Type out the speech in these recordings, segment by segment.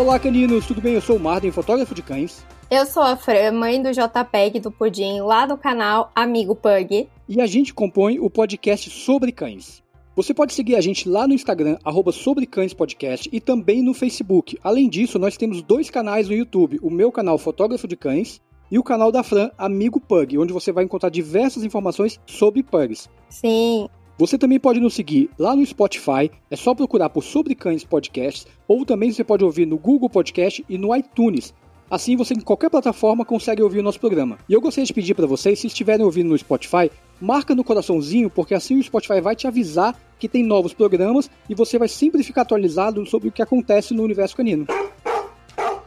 Olá, caninos, tudo bem? Eu sou o Marden, fotógrafo de cães. Eu sou a Fran, mãe do JPEG do Pudim, lá do canal Amigo Pug. E a gente compõe o podcast sobre cães. Você pode seguir a gente lá no Instagram, arroba Sobre Cães Podcast, e também no Facebook. Além disso, nós temos dois canais no YouTube: o meu canal Fotógrafo de Cães e o canal da Fran Amigo Pug, onde você vai encontrar diversas informações sobre pugs. Sim. Você também pode nos seguir lá no Spotify, é só procurar por Sobre Cães Podcasts, ou também você pode ouvir no Google Podcast e no iTunes. Assim você em qualquer plataforma consegue ouvir o nosso programa. E eu gostaria de pedir para vocês, se estiverem ouvindo no Spotify, marca no coraçãozinho, porque assim o Spotify vai te avisar que tem novos programas e você vai sempre ficar atualizado sobre o que acontece no universo canino.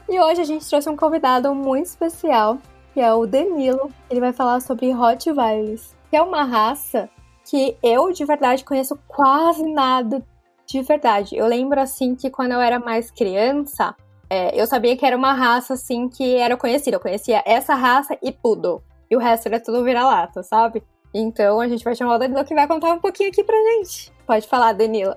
E hoje a gente trouxe um convidado muito especial, que é o Danilo. Ele vai falar sobre Rottweilers, que é uma raça que eu de verdade conheço quase nada de verdade. Eu lembro assim que quando eu era mais criança, é, eu sabia que era uma raça assim que era conhecida. Eu conhecia essa raça e Poodle. E o resto era tudo vira-lata, sabe? Então a gente vai chamar o Danilo que vai contar um pouquinho aqui pra gente. Pode falar, Danilo.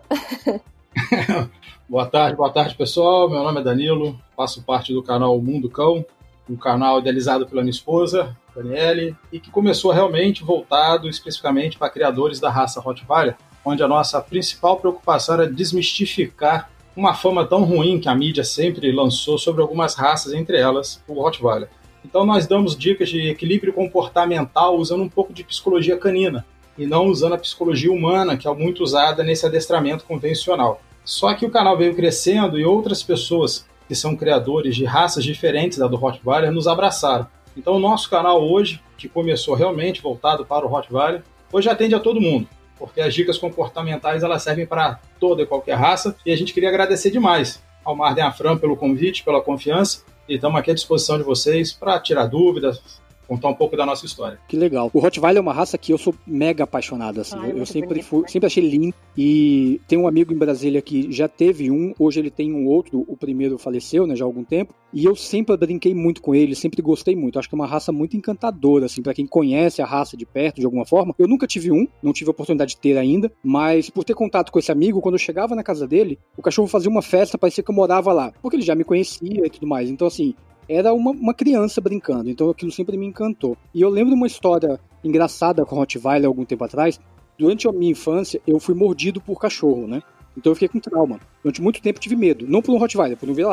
boa tarde, boa tarde, pessoal. Meu nome é Danilo, faço parte do canal Mundo Cão, um canal idealizado pela minha esposa, Daniele, e que começou realmente voltado especificamente para criadores da raça Rottweiler, onde a nossa principal preocupação era desmistificar uma fama tão ruim que a mídia sempre lançou sobre algumas raças, entre elas o Rottweiler. Então nós damos dicas de equilíbrio comportamental usando um pouco de psicologia canina e não usando a psicologia humana, que é muito usada nesse adestramento convencional. Só que o canal veio crescendo e outras pessoas que são criadores de raças diferentes da do Rottweiler nos abraçaram. Então, o nosso canal hoje, que começou realmente voltado para o Rottweiler, hoje atende a todo mundo, porque as dicas comportamentais elas servem para toda e qualquer raça, e a gente queria agradecer demais ao Marden Afran pelo convite, pela confiança, e estamos aqui à disposição de vocês para tirar dúvidas, contar um pouco da nossa história. Que legal. O Rottweiler é uma raça que eu sou mega apaixonado, assim. Ai, eu sempre fui, sempre achei lindo. E tem um amigo em Brasília que já teve um, hoje ele tem um outro, o primeiro faleceu, né, já há algum tempo. E eu sempre brinquei muito com ele, sempre gostei muito. Acho que é uma raça muito encantadora, assim, para quem conhece a raça de perto, de alguma forma. Eu nunca tive um, não tive a oportunidade de ter ainda, mas por ter contato com esse amigo, quando eu chegava na casa dele, o cachorro fazia uma festa, parecia que eu morava lá, porque ele já me conhecia e tudo mais. Então, assim, era uma, uma criança brincando, então aquilo sempre me encantou. E eu lembro de uma história engraçada com Rottweiler algum tempo atrás. Durante a minha infância, eu fui mordido por cachorro, né? Então eu fiquei com trauma. Durante muito tempo tive medo. Não por um Rottweiler, por um vira.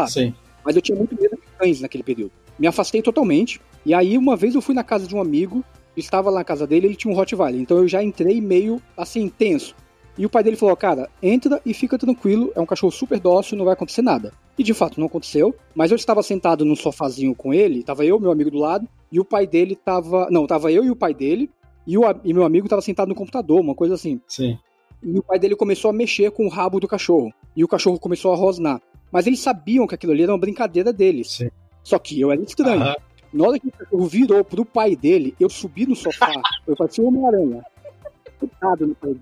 Mas eu tinha muito medo de cães naquele período. Me afastei totalmente. E aí, uma vez eu fui na casa de um amigo, estava lá na casa dele, ele tinha um Rottweiler. Então eu já entrei meio assim, tenso. E o pai dele falou: Cara, entra e fica tranquilo, é um cachorro super dócil, não vai acontecer nada. E de fato não aconteceu, mas eu estava sentado num sofazinho com ele, estava eu, meu amigo do lado, e o pai dele estava. Não, estava eu e o pai dele, e, o, e meu amigo estava sentado no computador, uma coisa assim. Sim. E o pai dele começou a mexer com o rabo do cachorro, e o cachorro começou a rosnar. Mas eles sabiam que aquilo ali era uma brincadeira deles. Sim. Só que eu era estranho. Uhum. Na hora que o cachorro virou pro pai dele, eu subi no sofá, eu parecia uma aranha chutado no pé.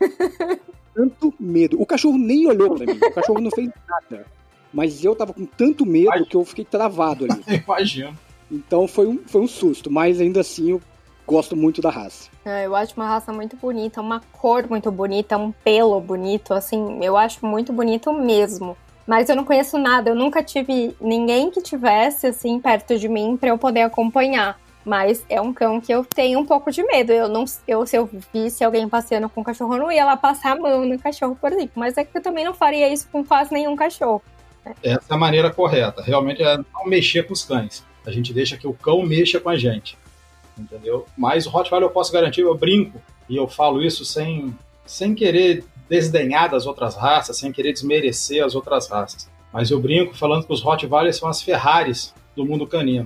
tanto medo. O cachorro nem olhou pra mim. O cachorro não fez nada. Mas eu tava com tanto medo que eu fiquei travado ali. Imagino. Então foi um, foi um susto, mas ainda assim eu gosto muito da raça. É, eu acho uma raça muito bonita, uma cor muito bonita, um pelo bonito, assim, eu acho muito bonito mesmo. Mas eu não conheço nada, eu nunca tive ninguém que tivesse assim perto de mim para eu poder acompanhar. Mas é um cão que eu tenho um pouco de medo. Eu não, eu, se eu visse alguém passeando com um cachorro, eu não ia lá passar a mão no cachorro, por exemplo. Mas é que eu também não faria isso com quase nenhum cachorro. Né? Essa é a maneira correta. Realmente é não mexer com os cães. A gente deixa que o cão mexa com a gente. Entendeu? Mas o Rottweiler eu posso garantir, eu brinco, e eu falo isso sem, sem querer desdenhar das outras raças, sem querer desmerecer as outras raças. Mas eu brinco falando que os Rottweilers são as Ferraris do mundo canino.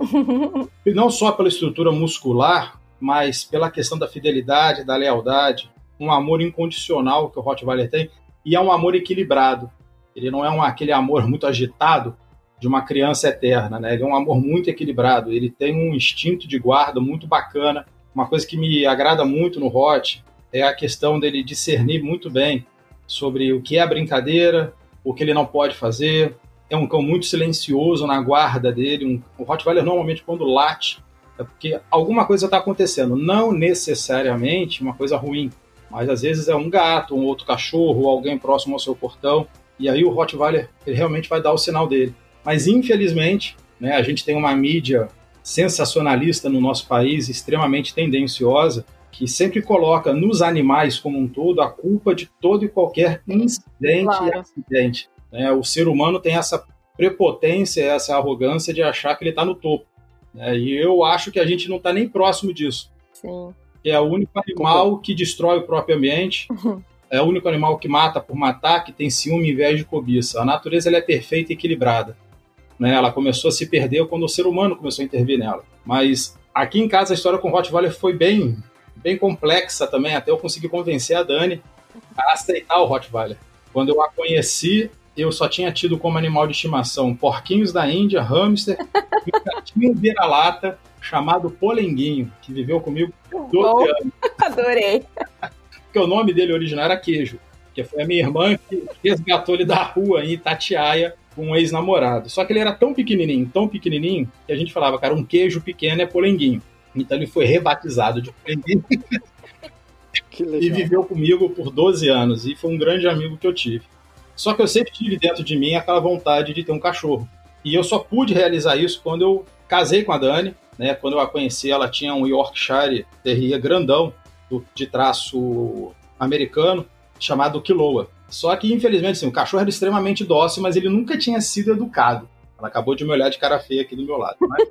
e não só pela estrutura muscular, mas pela questão da fidelidade, da lealdade, um amor incondicional que o Rottweiler tem, e é um amor equilibrado. Ele não é um, aquele amor muito agitado de uma criança eterna, né? Ele é um amor muito equilibrado. Ele tem um instinto de guarda muito bacana. Uma coisa que me agrada muito no Hot é a questão dele discernir muito bem sobre o que é brincadeira, o que ele não pode fazer, é um cão muito silencioso na guarda dele. Um, o Rottweiler normalmente quando late é porque alguma coisa está acontecendo, não necessariamente uma coisa ruim, mas às vezes é um gato, um outro cachorro, alguém próximo ao seu portão. e aí o Rottweiler ele realmente vai dar o sinal dele. Mas infelizmente, né, a gente tem uma mídia sensacionalista no nosso país, extremamente tendenciosa, que sempre coloca nos animais como um todo a culpa de todo e qualquer incidente claro. e acidente. Né? O ser humano tem essa prepotência, essa arrogância de achar que ele está no topo. Né? E eu acho que a gente não está nem próximo disso. Sim. É o único animal que destrói o próprio ambiente, é o único animal que mata por matar, que tem ciúme, inveja e cobiça. A natureza ela é perfeita e equilibrada. Né? Ela começou a se perder quando o ser humano começou a intervir nela. Mas aqui em casa a história com o Rottweiler foi bem, bem complexa também, até eu conseguir convencer a Dani a aceitar o Rottweiler. Quando eu a conheci, eu só tinha tido como animal de estimação porquinhos da Índia, hamster e um gatinho vira-lata chamado Polenguinho, que viveu comigo 12 anos. Adorei. Porque o nome dele original era Queijo, que foi a minha irmã que resgatou ele da rua em Itatiaia com um ex-namorado. Só que ele era tão pequenininho, tão pequenininho, que a gente falava, cara, um queijo pequeno é Polenguinho. Então ele foi rebatizado de Polenguinho. e viveu comigo por 12 anos, e foi um grande amigo que eu tive. Só que eu sempre tive dentro de mim aquela vontade de ter um cachorro. E eu só pude realizar isso quando eu casei com a Dani, né? Quando eu a conheci, ela tinha um Yorkshire Terrier grandão, do, de traço americano, chamado Kiloa. Só que, infelizmente, assim, o cachorro era extremamente dócil, mas ele nunca tinha sido educado. Ela acabou de me olhar de cara feia aqui do meu lado. Mas,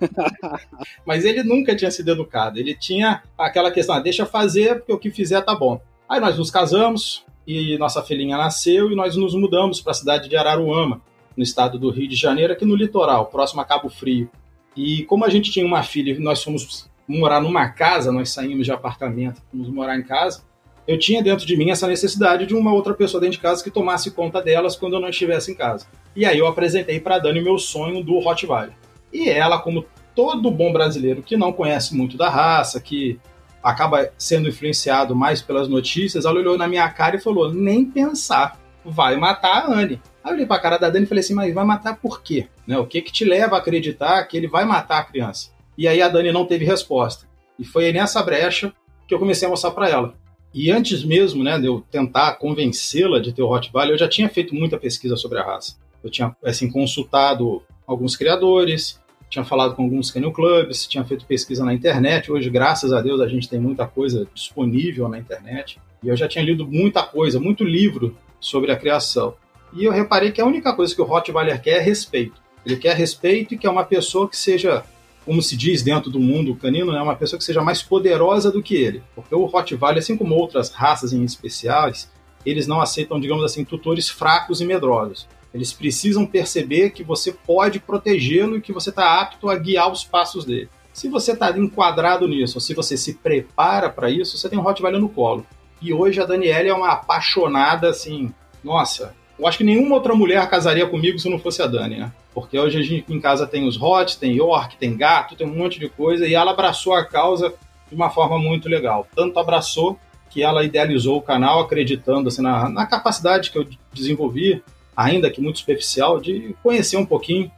mas ele nunca tinha sido educado. Ele tinha aquela questão, ah, deixa fazer, porque o que fizer tá bom. Aí nós nos casamos, e nossa filhinha nasceu e nós nos mudamos para a cidade de Araruama, no estado do Rio de Janeiro, aqui no litoral, próximo a Cabo Frio. E como a gente tinha uma filha e nós fomos morar numa casa, nós saímos de apartamento, fomos morar em casa, eu tinha dentro de mim essa necessidade de uma outra pessoa dentro de casa que tomasse conta delas quando eu não estivesse em casa. E aí eu apresentei para a Dani o meu sonho do Rottweiler. E ela, como todo bom brasileiro que não conhece muito da raça, que acaba sendo influenciado mais pelas notícias, ela olhou na minha cara e falou: nem pensar, vai matar a Anne. Aí eu olhei pra cara da Dani e falei assim, mas vai matar por quê? Né, o que que te leva a acreditar que ele vai matar a criança? E aí a Dani não teve resposta. E foi nessa brecha que eu comecei a mostrar para ela. E antes mesmo né, de eu tentar convencê-la de ter o Rottweiler, eu já tinha feito muita pesquisa sobre a raça. Eu tinha assim, consultado alguns criadores, tinha falado com alguns kennel clubs, tinha feito pesquisa na internet. Hoje, graças a Deus, a gente tem muita coisa disponível na internet. E eu já tinha lido muita coisa, muito livro sobre a criação. E eu reparei que a única coisa que o Rottweiler quer é respeito. Ele quer respeito e quer uma pessoa que seja, como se diz dentro do mundo canino, né, uma pessoa que seja mais poderosa do que ele. Porque o Rottweiler, assim como outras raças em especiais, eles não aceitam, digamos assim, tutores fracos e medrosos. Eles precisam perceber que você pode protegê-lo e que você está apto a guiar os passos dele. Se você está enquadrado nisso, ou se você se prepara para isso, você tem um Rottweiler no colo. E hoje a Daniela é uma apaixonada, assim, nossa, eu acho que nenhuma outra mulher casaria comigo se não fosse a Dani, né? Porque hoje a gente em casa tem os Hot, tem York, tem gato, tem um monte de coisa, e ela abraçou a causa de uma forma muito legal. Tanto abraçou que ela idealizou o canal acreditando assim, na, na capacidade que eu desenvolvi ainda que muito superficial, de conhecer um pouquinho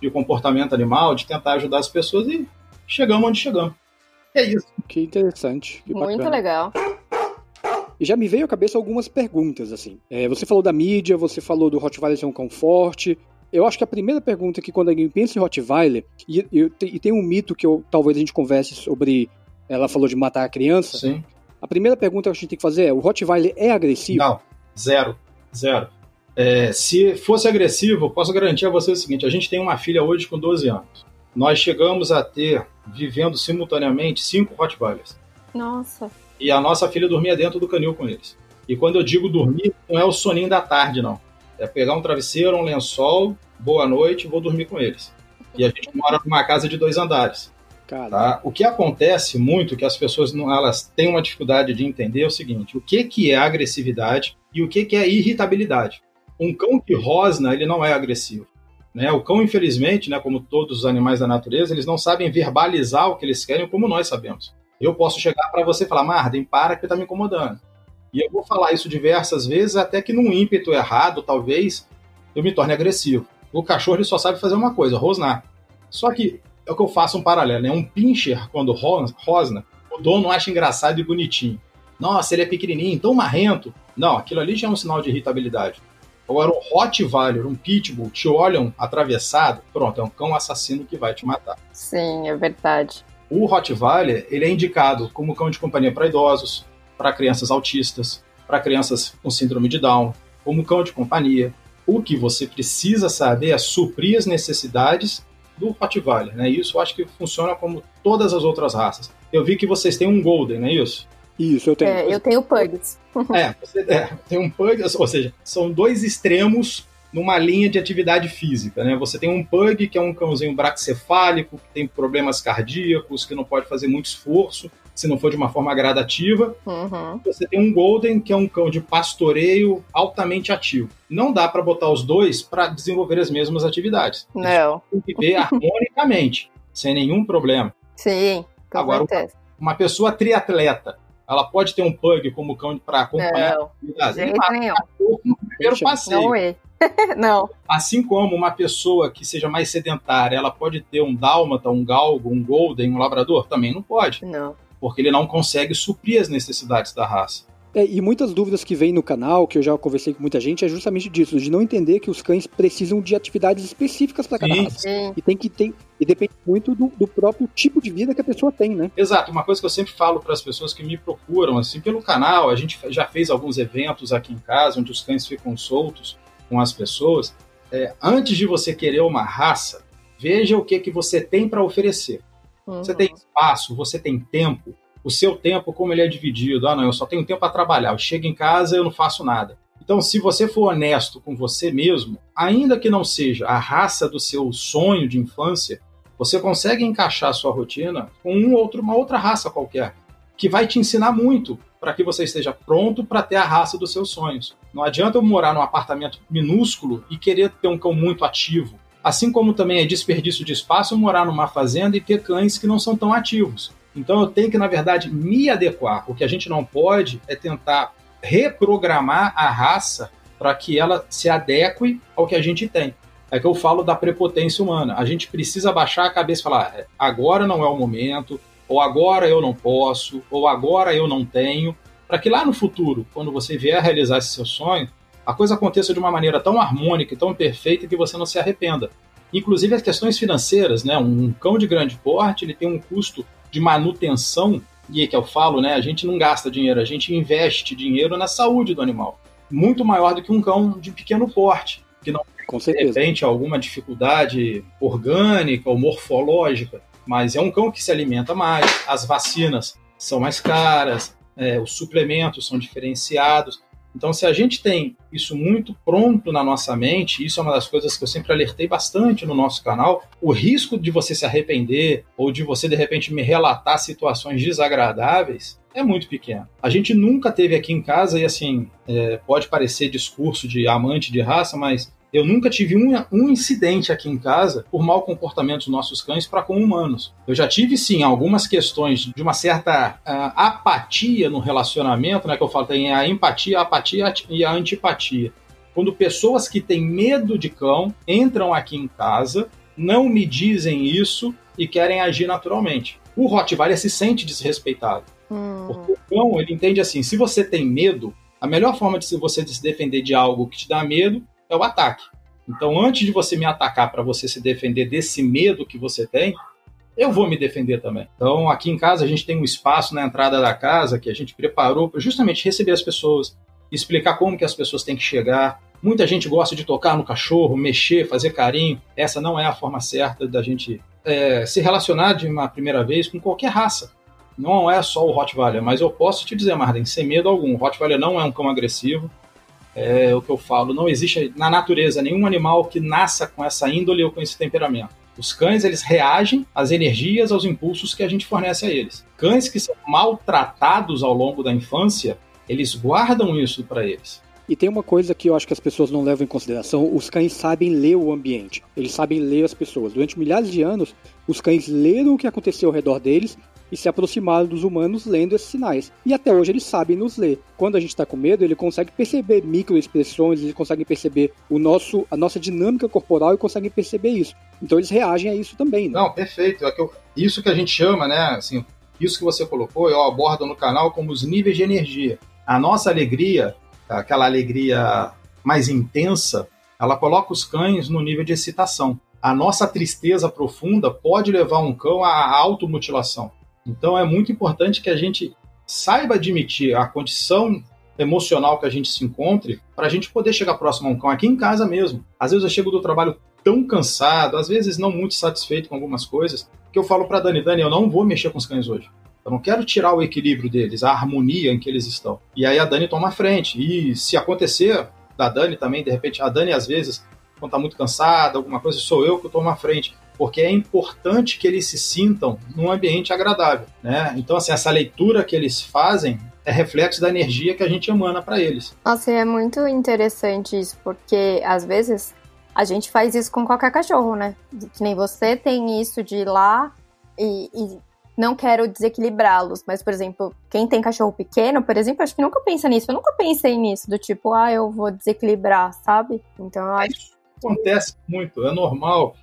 de comportamento animal, de tentar ajudar as pessoas e chegamos onde chegamos. É isso. Que interessante. Que muito legal. E já me veio à cabeça algumas perguntas, assim. É, você falou da mídia, você falou do Rottweiler ser um cão forte. Eu acho que a primeira pergunta é que quando alguém pensa em Rottweiler, e, e, e tem um mito que eu, talvez a gente converse sobre, ela falou de matar a criança. Sim. A primeira pergunta que a gente tem que fazer é, o Rottweiler é agressivo? Não, zero, zero. É, se fosse agressivo, posso garantir a você o seguinte: a gente tem uma filha hoje com 12 anos. Nós chegamos a ter, vivendo simultaneamente, cinco Rottweilers. Nossa. E a nossa filha dormia dentro do canil com eles. E quando eu digo dormir, não é o soninho da tarde, não. É pegar um travesseiro, um lençol, boa noite, vou dormir com eles. E a gente mora numa casa de dois andares. Tá? O que acontece muito, que as pessoas não, elas têm uma dificuldade de entender, é o seguinte: o que, que é agressividade e o que, que é irritabilidade. Um cão que rosna, ele não é agressivo. Né? O cão, infelizmente, né, como todos os animais da natureza, eles não sabem verbalizar o que eles querem como nós sabemos. Eu posso chegar para você e falar, Marden, para que está me incomodando. E eu vou falar isso diversas vezes, até que num ímpeto errado, talvez, eu me torne agressivo. O cachorro ele só sabe fazer uma coisa, rosnar. Só que é o que eu faço um paralelo, né? Um pincher, quando rosna, o dono acha engraçado e bonitinho. Nossa, ele é pequenininho, tão marrento. Não, aquilo ali já é um sinal de irritabilidade. Agora, um Rottweiler, um Pitbull, te olham atravessado, pronto, é um cão assassino que vai te matar. Sim, é verdade. O Rottweiler, ele é indicado como cão de companhia para idosos, para crianças autistas, para crianças com síndrome de Down, como cão de companhia. O que você precisa saber é suprir as necessidades do Rottweiler, né? Isso eu acho que funciona como todas as outras raças. Eu vi que vocês têm um Golden, não é isso? Isso, eu tenho. É, eu tenho Pugs. é, você é, tem um Pug, ou seja, são dois extremos numa linha de atividade física, né? Você tem um Pug, que é um cãozinho braxcefálico, que tem problemas cardíacos, que não pode fazer muito esforço, se não for de uma forma gradativa. Uhum. Você tem um Golden, que é um cão de pastoreio altamente ativo. Não dá para botar os dois para desenvolver as mesmas atividades. Não. Tem que viver harmonicamente, sem nenhum problema. Sim, com Agora, certeza. Uma pessoa triatleta, ela pode ter um pug como cão para acompanhar Não, jeito nenhum. no primeiro passeio. Não é. não. Assim como uma pessoa que seja mais sedentária, ela pode ter um dálmata, um galgo, um golden, um labrador? Também não pode, Não. porque ele não consegue suprir as necessidades da raça. É, e muitas dúvidas que vêm no canal, que eu já conversei com muita gente, é justamente disso, de não entender que os cães precisam de atividades específicas para cada raça. E tem que ter, e depende muito do, do próprio tipo de vida que a pessoa tem, né? Exato, uma coisa que eu sempre falo para as pessoas que me procuram, assim, pelo canal, a gente já fez alguns eventos aqui em casa, onde os cães ficam soltos com as pessoas. É, antes de você querer uma raça, veja o que, que você tem para oferecer. Você Uhum. tem espaço, você tem tempo. O seu tempo, como ele é dividido? Ah, não, eu só tenho tempo para trabalhar. Eu chego em casa, eu não faço nada. Então, se você for honesto com você mesmo, ainda que não seja a raça do seu sonho de infância, você consegue encaixar a sua rotina com um outro, uma outra raça qualquer, que vai te ensinar muito para que você esteja pronto para ter a raça dos seus sonhos. Não adianta eu morar num apartamento minúsculo e querer ter um cão muito ativo. Assim como também é desperdício de espaço morar numa fazenda e ter cães que não são tão ativos. Então eu tenho que, na verdade, me adequar. O que a gente não pode é tentar reprogramar a raça para que ela se adeque ao que a gente tem. É que eu falo da prepotência humana. A gente precisa baixar a cabeça e falar: "É, agora não é o momento, ou agora eu não posso, ou agora eu não tenho, para que lá no futuro, quando você vier a realizar esse seu sonho, a coisa aconteça de uma maneira tão harmônica e tão perfeita que você não se arrependa. Inclusive as questões financeiras, né? Um cão de grande porte, ele tem um custo de manutenção, e é que eu falo, né? A gente não gasta dinheiro, a gente investe dinheiro na saúde do animal. Muito maior do que um cão de pequeno porte, que não Com de certeza. repente alguma dificuldade orgânica ou morfológica, mas é um cão que se alimenta mais, as vacinas são mais caras, é, os suplementos são diferenciados. Então, se a gente tem isso muito pronto na nossa mente, isso é uma das coisas que eu sempre alertei bastante no nosso canal, o risco de você se arrepender ou de você de repente me relatar situações desagradáveis é muito pequeno. A gente nunca teve aqui em casa, e assim, é, pode parecer discurso de amante de raça, mas eu nunca tive um, um incidente aqui em casa por mau comportamento dos nossos cães para com humanos. Eu já tive, sim, algumas questões de uma certa ah, apatia no relacionamento, né? Que eu falo, tem a empatia, a apatia e a antipatia. Quando pessoas que têm medo de cão entram aqui em casa, não me dizem isso e querem agir naturalmente. O Rottweiler se sente desrespeitado. Hum. Porque o cão, ele entende assim, se você tem medo, a melhor forma de você se defender de algo que te dá medo é o ataque. Então, antes de você me atacar para você se defender desse medo que você tem, eu vou me defender também. Então, aqui em casa, a gente tem um espaço na entrada da casa que a gente preparou para justamente receber as pessoas, explicar como que as pessoas têm que chegar. Muita gente gosta de tocar no cachorro, mexer, fazer carinho. Essa não é a forma certa da gente é, se relacionar de uma primeira vez com qualquer raça. Não é só o Rottweiler, mas eu posso te dizer, Marden, sem medo algum, o Rottweiler não é um cão agressivo. É o que eu falo, não existe na natureza nenhum animal que nasça com essa índole ou com esse temperamento. Os cães, eles reagem às energias, aos impulsos que a gente fornece a eles. Cães que são maltratados ao longo da infância, eles guardam isso para eles. E tem uma coisa que eu acho que as pessoas não levam em consideração: os cães sabem ler o ambiente, eles sabem ler as pessoas. Durante milhares de anos, os cães leram o que aconteceu ao redor deles e se aproximaram dos humanos lendo esses sinais. E até hoje eles sabem nos ler. Quando a gente está com medo, ele consegue perceber microexpressões, eles conseguem perceber o nosso, a nossa dinâmica corporal e conseguem perceber isso. Então eles reagem a isso também. Né? Não, perfeito. É isso que a gente chama, né? Assim, isso que você colocou, eu abordo no canal como os níveis de energia. A nossa alegria, aquela alegria mais intensa, ela coloca os cães no nível de excitação. A nossa tristeza profunda pode levar um cão à automutilação. Então é muito importante que a gente saiba admitir a condição emocional que a gente se encontre para a gente poder chegar próximo a um cão aqui em casa mesmo. Às vezes eu chego do trabalho tão cansado, às vezes não muito satisfeito com algumas coisas, que eu falo para Dani, Dani, eu não vou mexer com os cães hoje. Eu não quero tirar o equilíbrio deles, a harmonia em que eles estão. E aí a Dani toma a frente. E se acontecer da Dani também, de repente, a Dani às vezes, quando está muito cansada, alguma coisa, sou eu que tomo a frente. Porque é importante que eles se sintam num ambiente agradável. Né? Então, assim, essa leitura que eles fazem é reflexo da energia que a gente emana para eles. Nossa, é muito interessante isso, porque às vezes a gente faz isso com qualquer cachorro, né? Que nem você tem isso de ir lá e, e não quero desequilibrá-los, mas, por exemplo, quem tem cachorro pequeno, por exemplo, acho que nunca pensa nisso. Eu nunca pensei nisso, do tipo, ah, eu vou desequilibrar, sabe? Então eu acho. Isso acontece muito, é normal.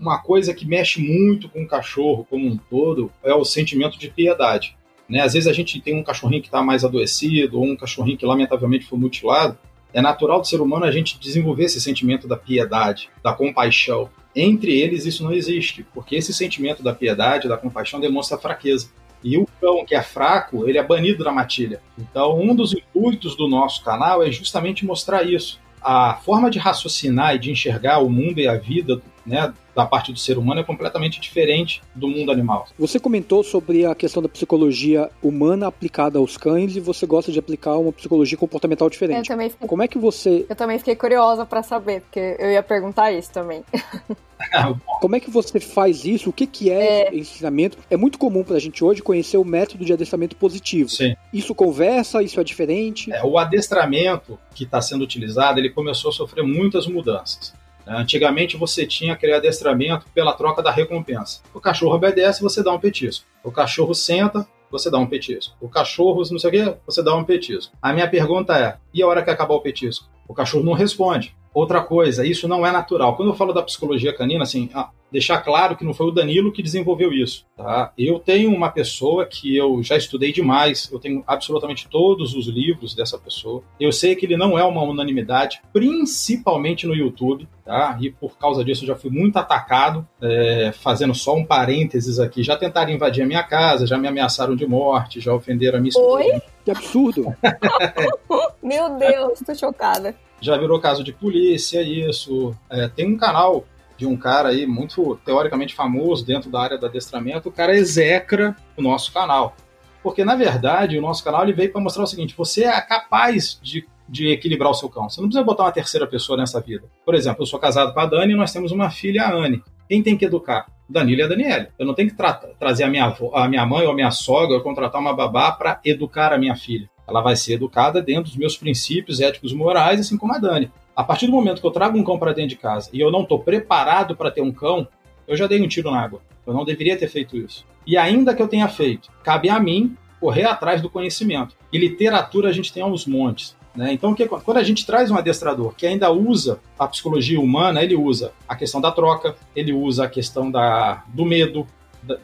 Uma coisa que mexe muito com o cachorro como um todo é o sentimento de piedade. Né? Às vezes a gente tem um cachorrinho que está mais adoecido, ou um cachorrinho que lamentavelmente foi mutilado. É natural do ser humano a gente desenvolver esse sentimento da piedade, da compaixão. Entre eles isso não existe, porque esse sentimento da piedade, da compaixão demonstra fraqueza. E o cão que é fraco, ele é banido da matilha. Então, um dos intuitos do nosso canal é justamente mostrar isso. A forma de raciocinar e de enxergar o mundo e a vida né, da parte do ser humano é completamente diferente do mundo animal. Você comentou sobre a questão da psicologia humana aplicada aos cães e você gosta de aplicar uma psicologia comportamental diferente. Eu também fiquei... Como é que você. Eu também fiquei curiosa para saber, porque eu ia perguntar isso também. Como é que você faz isso? O que, que é, é... ensinamento? É muito comum para a gente hoje conhecer o método de adestramento positivo. Sim. Isso conversa, isso é diferente? É, o adestramento que está sendo utilizado, ele começou a sofrer muitas mudanças. Antigamente você tinha aquele adestramento pela troca da recompensa. O cachorro obedece, você dá um petisco. O cachorro senta, você dá um petisco. O cachorro, não sei o quê, você dá um petisco. A minha pergunta é: e a hora que acabar o petisco? O cachorro não responde. Outra coisa, isso não é natural. Quando eu falo da psicologia canina, assim, ah, deixar claro que não foi o Danilo que desenvolveu isso. Tá? Eu tenho uma pessoa que eu já estudei demais, eu tenho absolutamente todos os livros dessa pessoa. Eu sei que ele não é uma unanimidade, principalmente no YouTube, tá? e por causa disso eu já fui muito atacado. É, fazendo só um parênteses aqui, já tentaram invadir a minha casa, já me ameaçaram de morte, já ofenderam a minha esposa. Oi? Que absurdo! Meu Deus, tô chocada. Já virou caso de polícia, isso. É, tem um canal de um cara aí muito teoricamente famoso dentro da área do adestramento, o cara execra o nosso canal. Porque, na verdade, o nosso canal ele veio para mostrar o seguinte: você é capaz de, de equilibrar o seu cão. Você não precisa botar uma terceira pessoa nessa vida. Por exemplo, eu sou casado com a Dani e nós temos uma filha, a Anne. Quem tem que educar? Danilo e a Daniela. Eu não tenho que tra trazer a minha, avó, a minha mãe ou a minha sogra ou contratar uma babá para educar a minha filha. Ela vai ser educada dentro dos meus princípios éticos e morais, assim como a Dani. A partir do momento que eu trago um cão para dentro de casa e eu não estou preparado para ter um cão, eu já dei um tiro na água. Eu não deveria ter feito isso. E ainda que eu tenha feito, cabe a mim correr atrás do conhecimento. E literatura a gente tem aos montes. Né? Então, quando a gente traz um adestrador que ainda usa a psicologia humana, ele usa a questão da troca, ele usa a questão da, do medo,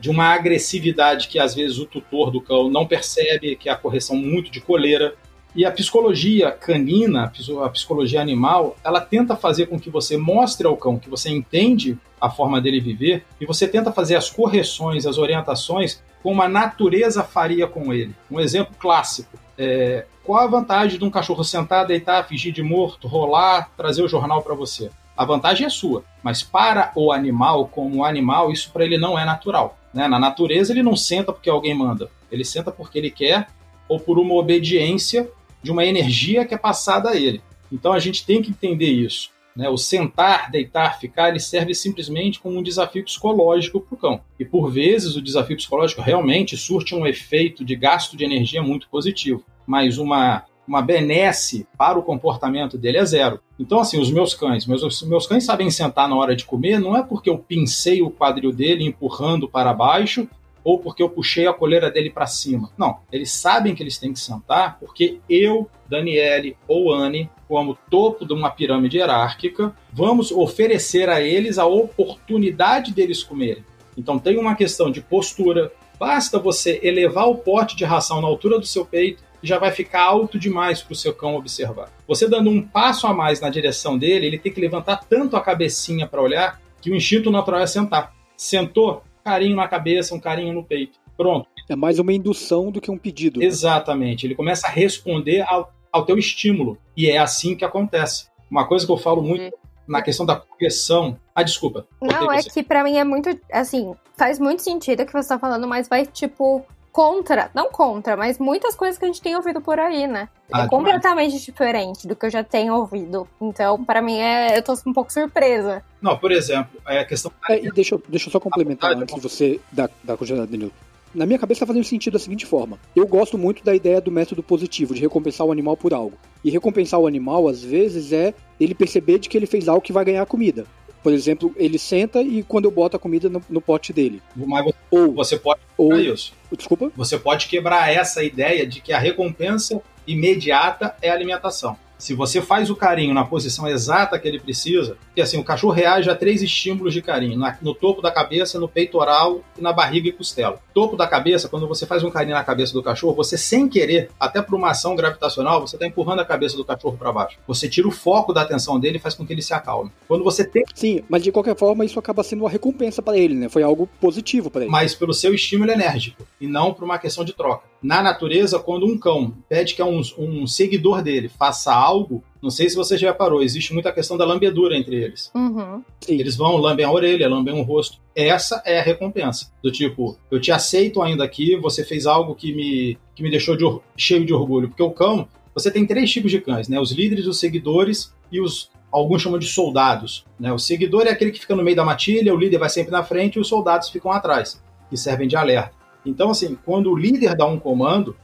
de uma agressividade que às vezes o tutor do cão não percebe, que é a correção muito de coleira. E a psicologia canina, a psicologia animal, ela tenta fazer com que você mostre ao cão que você entende a forma dele viver e você tenta fazer as correções, as orientações como a natureza faria com ele. Um exemplo clássico. É, qual a vantagem de um cachorro sentar, deitar, fingir de morto, rolar, trazer o jornal para você? A vantagem é sua, mas para o animal, como animal, isso para ele não é natural. Né? Na natureza, ele não senta porque alguém manda, ele senta porque ele quer ou por uma obediência de uma energia que é passada a ele. Então a gente tem que entender isso. Né? O sentar, deitar, ficar, ele serve simplesmente como um desafio psicológico para o cão. E por vezes o desafio psicológico realmente surte um efeito de gasto de energia muito positivo, mas uma uma benesse para o comportamento dele é zero. Então, assim, os meus cães, meus, meus cães sabem sentar na hora de comer, não é porque eu pincei o quadril dele empurrando para baixo ou porque eu puxei a coleira dele para cima. Não, eles sabem que eles têm que sentar porque eu, Daniele ou Anne, como topo de uma pirâmide hierárquica, vamos oferecer a eles a oportunidade deles comerem. Então tem uma questão de postura. Basta você elevar o pote de ração na altura do seu peito já vai ficar alto demais para o seu cão observar. Você dando um passo a mais na direção dele, ele tem que levantar tanto a cabecinha para olhar que o instinto natural é sentar. Sentou, carinho na cabeça, um carinho no peito. Pronto. É mais uma indução do que um pedido. Né? Exatamente. Ele começa a responder ao, ao teu estímulo. E é assim que acontece. Uma coisa que eu falo muito uhum. na questão da correção. Ah, desculpa. Não, é que para mim é muito. Assim, faz muito sentido o que você tá falando, mas vai, tipo, contra, não contra, mas muitas coisas que a gente tem ouvido por aí, né? É ah, é completamente demais. diferente do que eu já tenho ouvido. Então, para mim, é, eu tô um pouco surpresa. Não, por exemplo, é a questão. É, e deixa, deixa eu só complementar ah, antes de você dar, dar continuidade, Danilo na minha cabeça tá fazendo sentido da seguinte forma. Eu gosto muito da ideia do método positivo, de recompensar o animal por algo. E recompensar o animal, às vezes, é ele perceber de que ele fez algo que vai ganhar comida. Por exemplo, ele senta e quando eu boto a comida no, no pote dele. Mas você, ou você pode ou, isso. Desculpa? Você pode quebrar essa ideia de que a recompensa imediata é a alimentação. Se você faz o carinho na posição exata que ele precisa, porque assim, o cachorro reage a três estímulos de carinho: no topo da cabeça, no peitoral e na barriga e costela. Topo da cabeça, quando você faz um carinho na cabeça do cachorro, você sem querer, até por uma ação gravitacional, você está empurrando a cabeça do cachorro para baixo. Você tira o foco da atenção dele e faz com que ele se acalme. Quando você tem. Sim, mas de qualquer forma, isso acaba sendo uma recompensa para ele, né? Foi algo positivo para ele. Mas pelo seu estímulo enérgico e não por uma questão de troca. Na natureza, quando um cão pede que um, um seguidor dele faça algo, não sei se você já reparou, existe muita questão da lambedura entre eles. Uhum. Eles vão, lambem a orelha, lambem o rosto. Essa é a recompensa. Do tipo, eu te aceito ainda aqui, você fez algo que me, que me deixou de, cheio de orgulho. Porque o cão, você tem três tipos de cães, né? Os líderes, os seguidores e os alguns chamam de soldados. Né? O seguidor é aquele que fica no meio da matilha, o líder vai sempre na frente e os soldados ficam atrás, que servem de alerta. Então, assim, quando o líder dá um comando,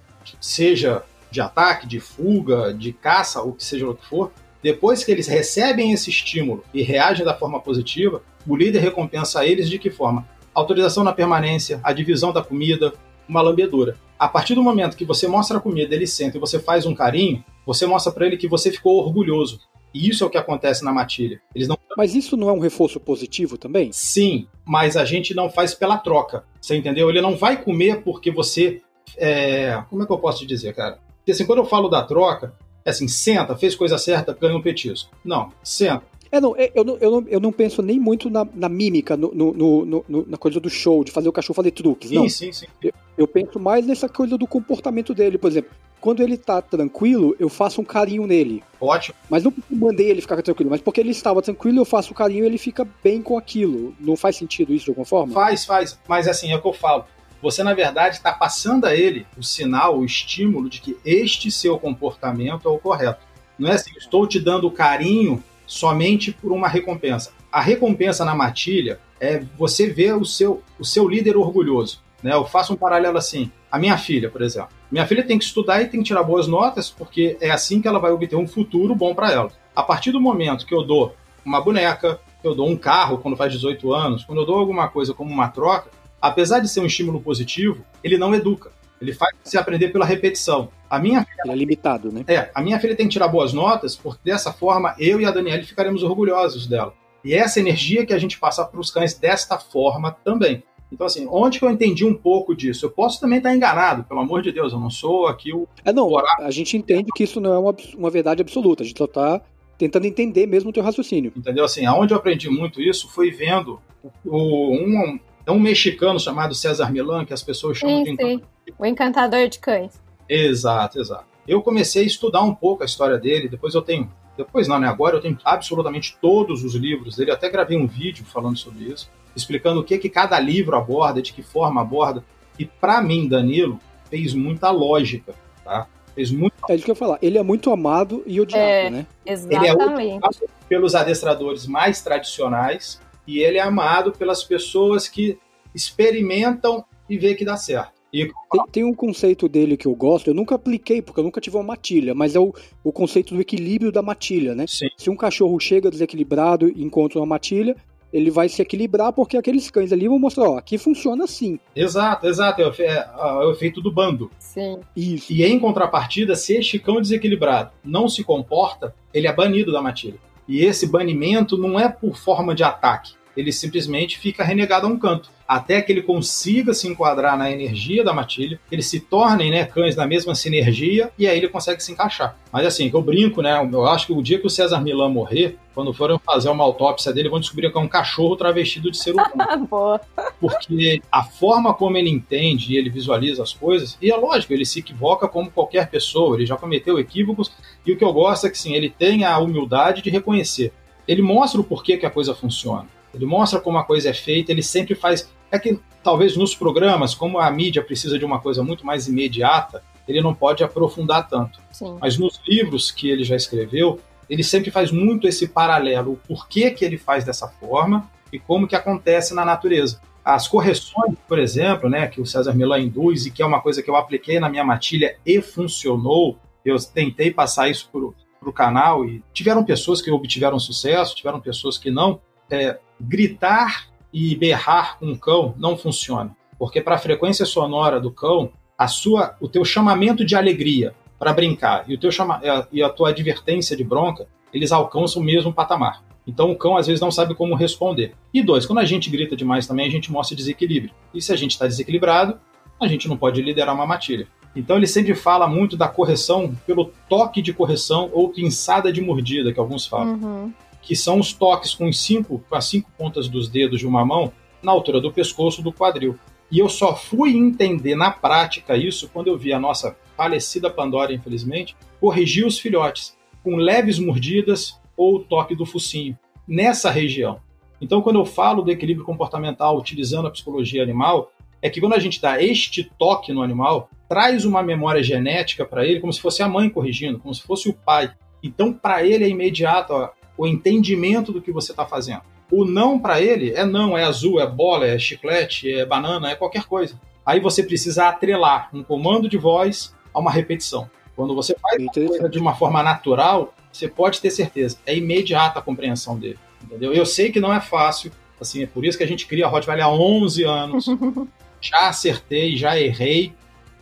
seja de ataque, de fuga, de caça, ou que seja o que for, depois que eles recebem esse estímulo e reagem da forma positiva, o líder recompensa eles de que forma? Autorização na permanência, a divisão da comida, uma lambedura. A partir do momento que você mostra a comida, ele senta e você faz um carinho, você mostra para ele que você ficou orgulhoso. E isso é o que acontece na matilha. Eles não... Mas isso não é um reforço positivo também? Sim, mas a gente não faz pela troca. Você entendeu? Ele não vai comer porque você. É... Como é que eu posso te dizer, cara? Porque assim, quando eu falo da troca, é assim, senta, fez coisa certa, ganha um petisco. Não, senta. É, não, é, eu, não, eu, não, eu não penso nem muito na, na mímica, no, no, no, na coisa do show, de fazer o cachorro fazer truques. Sim, não. sim, sim. Eu, eu, penso mais nessa coisa do comportamento dele. Por exemplo, quando ele tá tranquilo, eu faço um carinho nele. Ótimo. Mas não mandei ele ficar tranquilo, mas porque ele estava tranquilo, eu faço o carinho e ele fica bem com aquilo. Não faz sentido isso de alguma forma? Faz, faz. Mas assim, é o que eu falo. Você, na verdade, está passando a ele o sinal, o estímulo de que este seu comportamento é o correto. Não é assim, estou te dando carinho somente por uma recompensa. A recompensa na matilha é você ver o seu, o seu líder orgulhoso. Né? Eu faço um paralelo assim. A minha filha, por exemplo. Minha filha tem que estudar e tem que tirar boas notas, porque é assim que ela vai obter um futuro bom para ela. A partir do momento que eu dou uma boneca, eu dou um carro quando faz 18 anos, quando eu dou alguma coisa como uma troca, apesar de ser um estímulo positivo, ele não educa. Ele faz você aprender pela repetição. A minha filha, Ele é limitado, né? É, a minha filha tem que tirar boas notas, porque dessa forma eu e a Daniela ficaremos orgulhosos dela. E essa energia que a gente passa para os cães desta forma também. Então, assim, onde que eu entendi um pouco disso? Eu posso também estar enganado, pelo amor de Deus, eu não sou aqui o. É, não, a gente entende que isso não é uma, uma verdade absoluta, a gente só está tentando entender mesmo o teu raciocínio. Entendeu? Assim, aonde eu aprendi muito isso foi vendo o, um, um mexicano chamado César Milan, que as pessoas chamam sim, de sim. o encantador de cães. Exato, exato. Eu comecei a estudar um pouco a história dele, depois eu tenho depois não, né? Agora eu tenho absolutamente todos os livros dele. Eu até gravei um vídeo falando sobre isso, explicando o que que cada livro aborda, de que forma aborda. E para mim, Danilo, fez muita lógica, tá? Fez muito. É isso que eu ia falar. Ele é muito amado e odiado, é, né? Exatamente. Ele é odiado pelos adestradores mais tradicionais e ele é amado pelas pessoas que experimentam e vê que dá certo. E... Tem, tem, um conceito dele que eu gosto, eu nunca apliquei, porque eu nunca tive uma matilha, mas é o, o conceito do equilíbrio da matilha, né? Sim. Se um cachorro chega desequilibrado e encontra uma matilha, ele vai se equilibrar porque aqueles cães ali vão mostrar, ó, aqui funciona assim. Exato, exato. É o, é, é o efeito do bando. Sim. Isso. E em contrapartida, se este cão desequilibrado não se comporta, ele é banido da matilha. E esse banimento não é por forma de ataque. Ele simplesmente fica renegado a um canto até que ele consiga se enquadrar na energia da matilha, eles se tornem né, cães na mesma sinergia e aí ele consegue se encaixar. Mas assim, eu brinco, né? Eu acho que o dia que o César Milan morrer, quando forem fazer uma autópsia dele, vão descobrir que é um cachorro travestido de ser humano. Porque a forma como ele entende e ele visualiza as coisas, e é lógico, ele se equivoca como qualquer pessoa, ele já cometeu equívocos, e o que eu gosto é que sim, ele tem a humildade de reconhecer. Ele mostra o porquê que a coisa funciona. Ele mostra como a coisa é feita, ele sempre faz. É que talvez nos programas, como a mídia precisa de uma coisa muito mais imediata, ele não pode aprofundar tanto. Sim. Mas nos livros que ele já escreveu, ele sempre faz muito esse paralelo, o porquê que ele faz dessa forma e como que acontece na natureza. As correções, por exemplo, né, que o César Milan induz e que é uma coisa que eu apliquei na minha matilha e funcionou, eu tentei passar isso para o canal e tiveram pessoas que obtiveram sucesso, tiveram pessoas que não. É, gritar e berrar com um cão não funciona, porque para a frequência sonora do cão, a sua, o teu chamamento de alegria para brincar e o teu chama, e a tua advertência de bronca, eles alcançam o mesmo patamar. Então o cão às vezes não sabe como responder. E dois, quando a gente grita demais também, a gente mostra desequilíbrio. E se a gente está desequilibrado, a gente não pode liderar uma matilha. Então ele sempre fala muito da correção pelo toque de correção ou pinçada de mordida, que alguns falam. Uhum. Que são os toques com, cinco, com as cinco pontas dos dedos de uma mão na altura do pescoço do quadril. E eu só fui entender na prática isso quando eu vi a nossa falecida Pandora, infelizmente, corrigir os filhotes com leves mordidas ou toque do focinho nessa região. Então, quando eu falo do equilíbrio comportamental utilizando a psicologia animal, é que quando a gente dá este toque no animal, traz uma memória genética para ele, como se fosse a mãe corrigindo, como se fosse o pai. Então, para ele é imediato o entendimento do que você está fazendo. O não para ele é não, é azul, é bola, é chiclete, é banana, é qualquer coisa. Aí você precisa atrelar um comando de voz a uma repetição. Quando você faz de uma forma natural, você pode ter certeza, é imediata a compreensão dele. Entendeu? Eu sei que não é fácil, assim, é por isso que a gente cria a Rottweiler há 11 anos. já acertei, já errei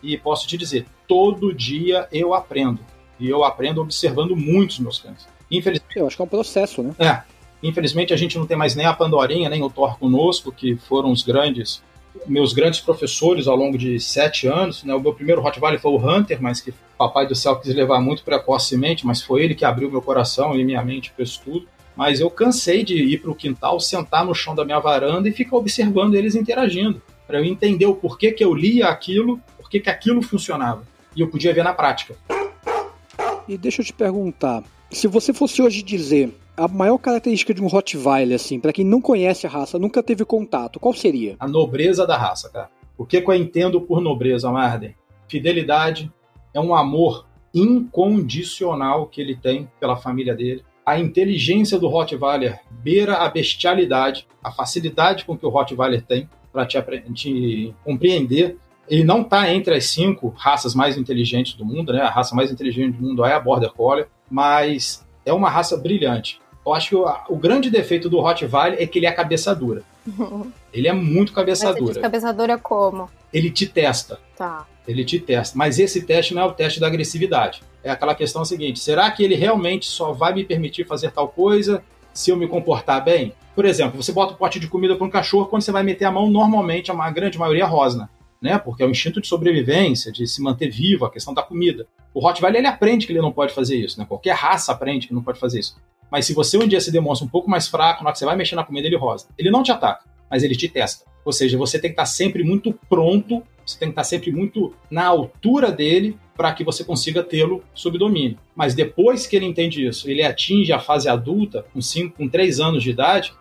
e posso te dizer, todo dia eu aprendo. E eu aprendo observando muitos meus cães. Infelizmente, eu acho que é um processo, né? É, Infelizmente a gente não tem mais nem a Pandorinha, nem o Thor conosco, que foram os grandes, meus grandes professores ao longo de sete anos. Né? O meu primeiro Rottweiler foi o Hunter, mas que o papai do céu quis levar muito precocemente, mas foi ele que abriu meu coração e minha mente para isso tudo. Mas eu cansei de ir para o quintal, sentar no chão da minha varanda e ficar observando eles interagindo, para eu entender o porquê que eu lia aquilo, porquê que aquilo funcionava. E eu podia ver na prática. E deixa eu te perguntar, se você fosse hoje dizer a maior característica de um Rottweiler, assim, para quem não conhece a raça, nunca teve contato, qual seria? A nobreza da raça, cara. O que, que eu entendo por nobreza, Marden? Fidelidade é um amor incondicional que ele tem pela família dele. A inteligência do Rottweiler beira a bestialidade, a facilidade com que o Rottweiler tem para te, te compreender. Ele não está entre as cinco raças mais inteligentes do mundo, né? A raça mais inteligente do mundo é a Border Collie, mas é uma raça brilhante. Eu acho que o, o grande defeito do Rottweiler é que ele é cabeça dura. ele é muito cabeça Mas dura. cabeça dura como? Ele te testa. Tá. Ele te testa. Mas esse teste não é o teste da agressividade. É aquela questão seguinte: será que ele realmente só vai me permitir fazer tal coisa se eu me comportar bem? Por exemplo, você bota um pote de comida para um cachorro, quando você vai meter a mão, normalmente a grande maioria rosna. Né? Porque é o instinto de sobrevivência, de se manter vivo, a questão da comida. O Rottweiler ele aprende que ele não pode fazer isso, né? Qualquer raça aprende que não pode fazer isso. Mas se você um dia se demonstra um pouco mais fraco, na hora que você vai mexer na comida, ele rosa. Ele não te ataca, mas ele te testa. Ou seja, você tem que estar sempre muito pronto, você tem que estar sempre muito na altura dele para que você consiga tê-lo sob domínio. Mas depois que ele entende isso, ele atinge a fase adulta, com 5, com 3 anos de idade,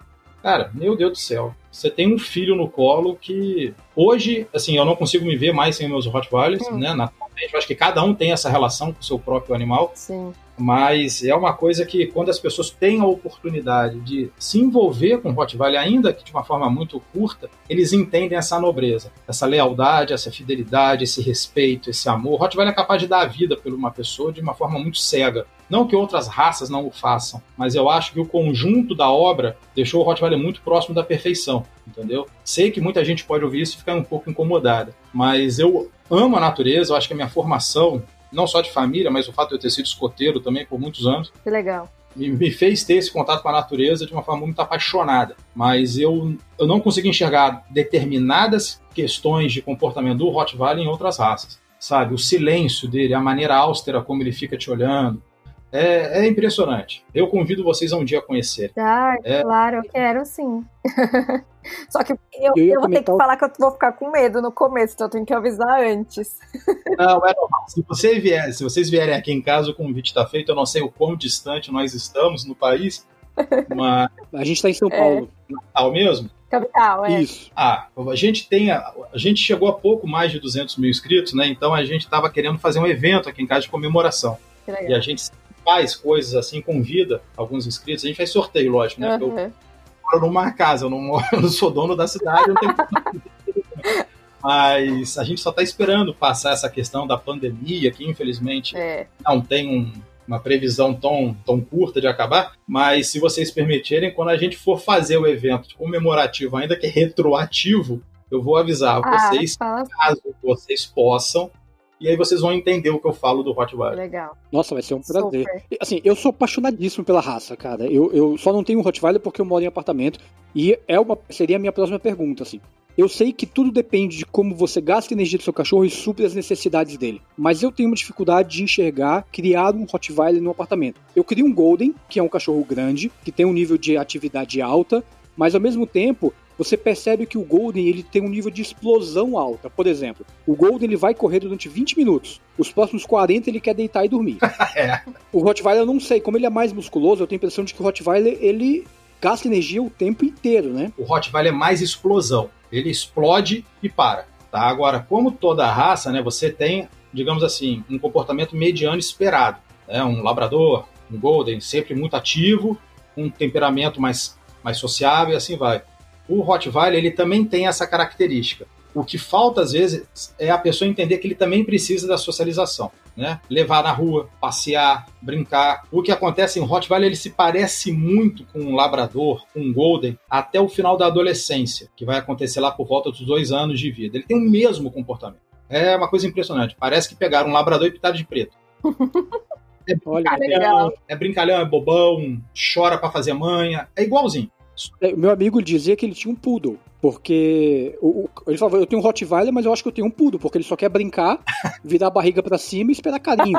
cara, meu Deus do céu, você tem um filho no colo que hoje, assim, eu não consigo me ver mais sem meus Rottweilers, hum. né? Naturalmente, eu acho que cada um tem essa relação com o seu próprio animal. Sim. Mas é uma coisa que quando as pessoas têm a oportunidade de se envolver com o Rottweiler, ainda que de uma forma muito curta, eles entendem essa nobreza, essa lealdade, essa fidelidade, esse respeito, esse amor. O Rottweiler é capaz de dar a vida por uma pessoa de uma forma muito cega. Não que outras raças não o façam, mas eu acho que o conjunto da obra deixou o Rottweiler muito próximo da perfeição, entendeu? Sei que muita gente pode ouvir isso e ficar um pouco incomodada, mas eu amo a natureza, eu acho que a minha formação não só de família, mas o fato de eu ter sido escoteiro também por muitos anos. Que legal. me, fez ter esse contato com a natureza de uma forma muito apaixonada. Mas eu, eu não consegui enxergar determinadas questões de comportamento do Rottweiler em outras raças. Sabe, o silêncio dele, a maneira austera como ele fica te olhando, é, é, impressionante. Eu convido vocês a um dia a conhecer. Ah, é... claro, eu quero sim. Só que eu, eu, eu vou ter que falar que eu vou ficar com medo no começo, então eu tenho que avisar antes. Não, é normal. Se, você vier, se vocês vierem aqui em casa, o convite está feito. Eu não sei o quão distante nós estamos no país, mas. A gente está em São Paulo. É. Natal mesmo? Capital, é. Isso. Ah, a gente tem. A, a, gente chegou a pouco mais de 200 mil inscritos, né? Então a gente estava querendo fazer um evento aqui em casa de comemoração. E a gente faz coisas assim, convida alguns inscritos. A gente faz sorteio, lógico, né? Uhum. Eu moro numa casa, eu não, moro, eu não sou dono da cidade, eu não tenho. Mas a gente só está esperando passar essa questão da pandemia, que infelizmente é. não tem um, uma previsão tão, tão curta de acabar. Mas se vocês permitirem, quando a gente for fazer o evento comemorativo, ainda que retroativo, eu vou avisar ah, vocês, caso vocês possam, e aí vocês vão entender o que eu falo do Rottweiler. Legal. Nossa, vai ser um prazer. Super. Assim, eu sou apaixonadíssimo pela raça, cara. Eu, eu só não tenho um Rottweiler porque eu moro em apartamento. E é uma, seria a minha próxima pergunta, assim. Eu sei que tudo depende de como você gasta a energia do seu cachorro e supre as necessidades dele. Mas eu tenho uma dificuldade de enxergar criar um Rottweiler no apartamento. Eu crio um Golden, que é um cachorro grande, que tem um nível de atividade alta, mas ao mesmo tempo você percebe que o Golden ele tem um nível de explosão alta. Por exemplo, o Golden ele vai correr durante 20 minutos. Os próximos 40 ele quer deitar e dormir. é. O Rottweiler eu não sei, como ele é mais musculoso, eu tenho a impressão de que o Rottweiler ele gasta energia o tempo inteiro, né? O Rottweiler é mais explosão. Ele explode e para. Tá? Agora, como toda raça, né, você tem, digamos assim, um comportamento mediano esperado. Né? Um labrador, um golden, sempre muito ativo, um temperamento mais, mais sociável e assim vai o Rottweiler ele também tem essa característica. O que falta às vezes é a pessoa entender que ele também precisa da socialização, né? Levar na rua, passear, brincar. O que acontece em Rottweiler ele se parece muito com um labrador, com um golden, até o final da adolescência, que vai acontecer lá por volta dos dois anos de vida. Ele tem o mesmo comportamento. É uma coisa impressionante. Parece que pegaram um labrador e pintaram de preto. É brincalhão, é brincalhão, é bobão, chora para fazer manha, é igualzinho. É, meu amigo dizia que ele tinha um poodle. Porque o, ele falava, eu tenho um Rottweiler, mas eu acho que eu tenho um poodle, porque ele só quer brincar, virar a barriga para cima e esperar carinho.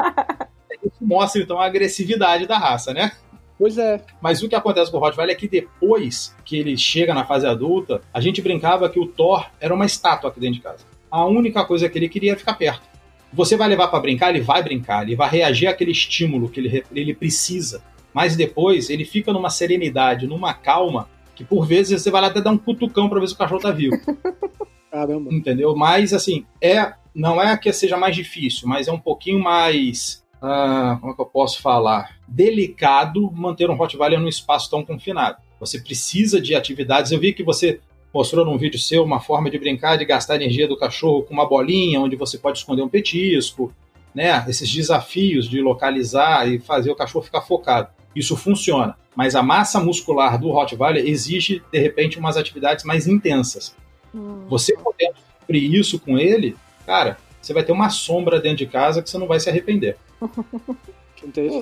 Isso mostra então a agressividade da raça, né? Pois é. Mas o que acontece com o Rottweiler é que depois que ele chega na fase adulta, a gente brincava que o Thor era uma estátua aqui dentro de casa. A única coisa que ele queria era ficar perto. Você vai levar para brincar, ele vai brincar, ele vai reagir àquele estímulo que ele, ele precisa. Mas depois ele fica numa serenidade, numa calma, que por vezes você vai lá até dar um cutucão para ver se o cachorro tá vivo. Caramba. Entendeu? Mas assim, é não é que seja mais difícil, mas é um pouquinho mais. Ah, como é que eu posso falar? Delicado manter um Rottweiler num espaço tão confinado. Você precisa de atividades. Eu vi que você mostrou num vídeo seu uma forma de brincar, de gastar energia do cachorro com uma bolinha, onde você pode esconder um petisco, né? Esses desafios de localizar e fazer o cachorro ficar focado. Isso funciona, mas a massa muscular do Rottweiler exige, de repente, umas atividades mais intensas. Hum. Você podendo cumprir isso com ele, cara, você vai ter uma sombra dentro de casa que você não vai se arrepender.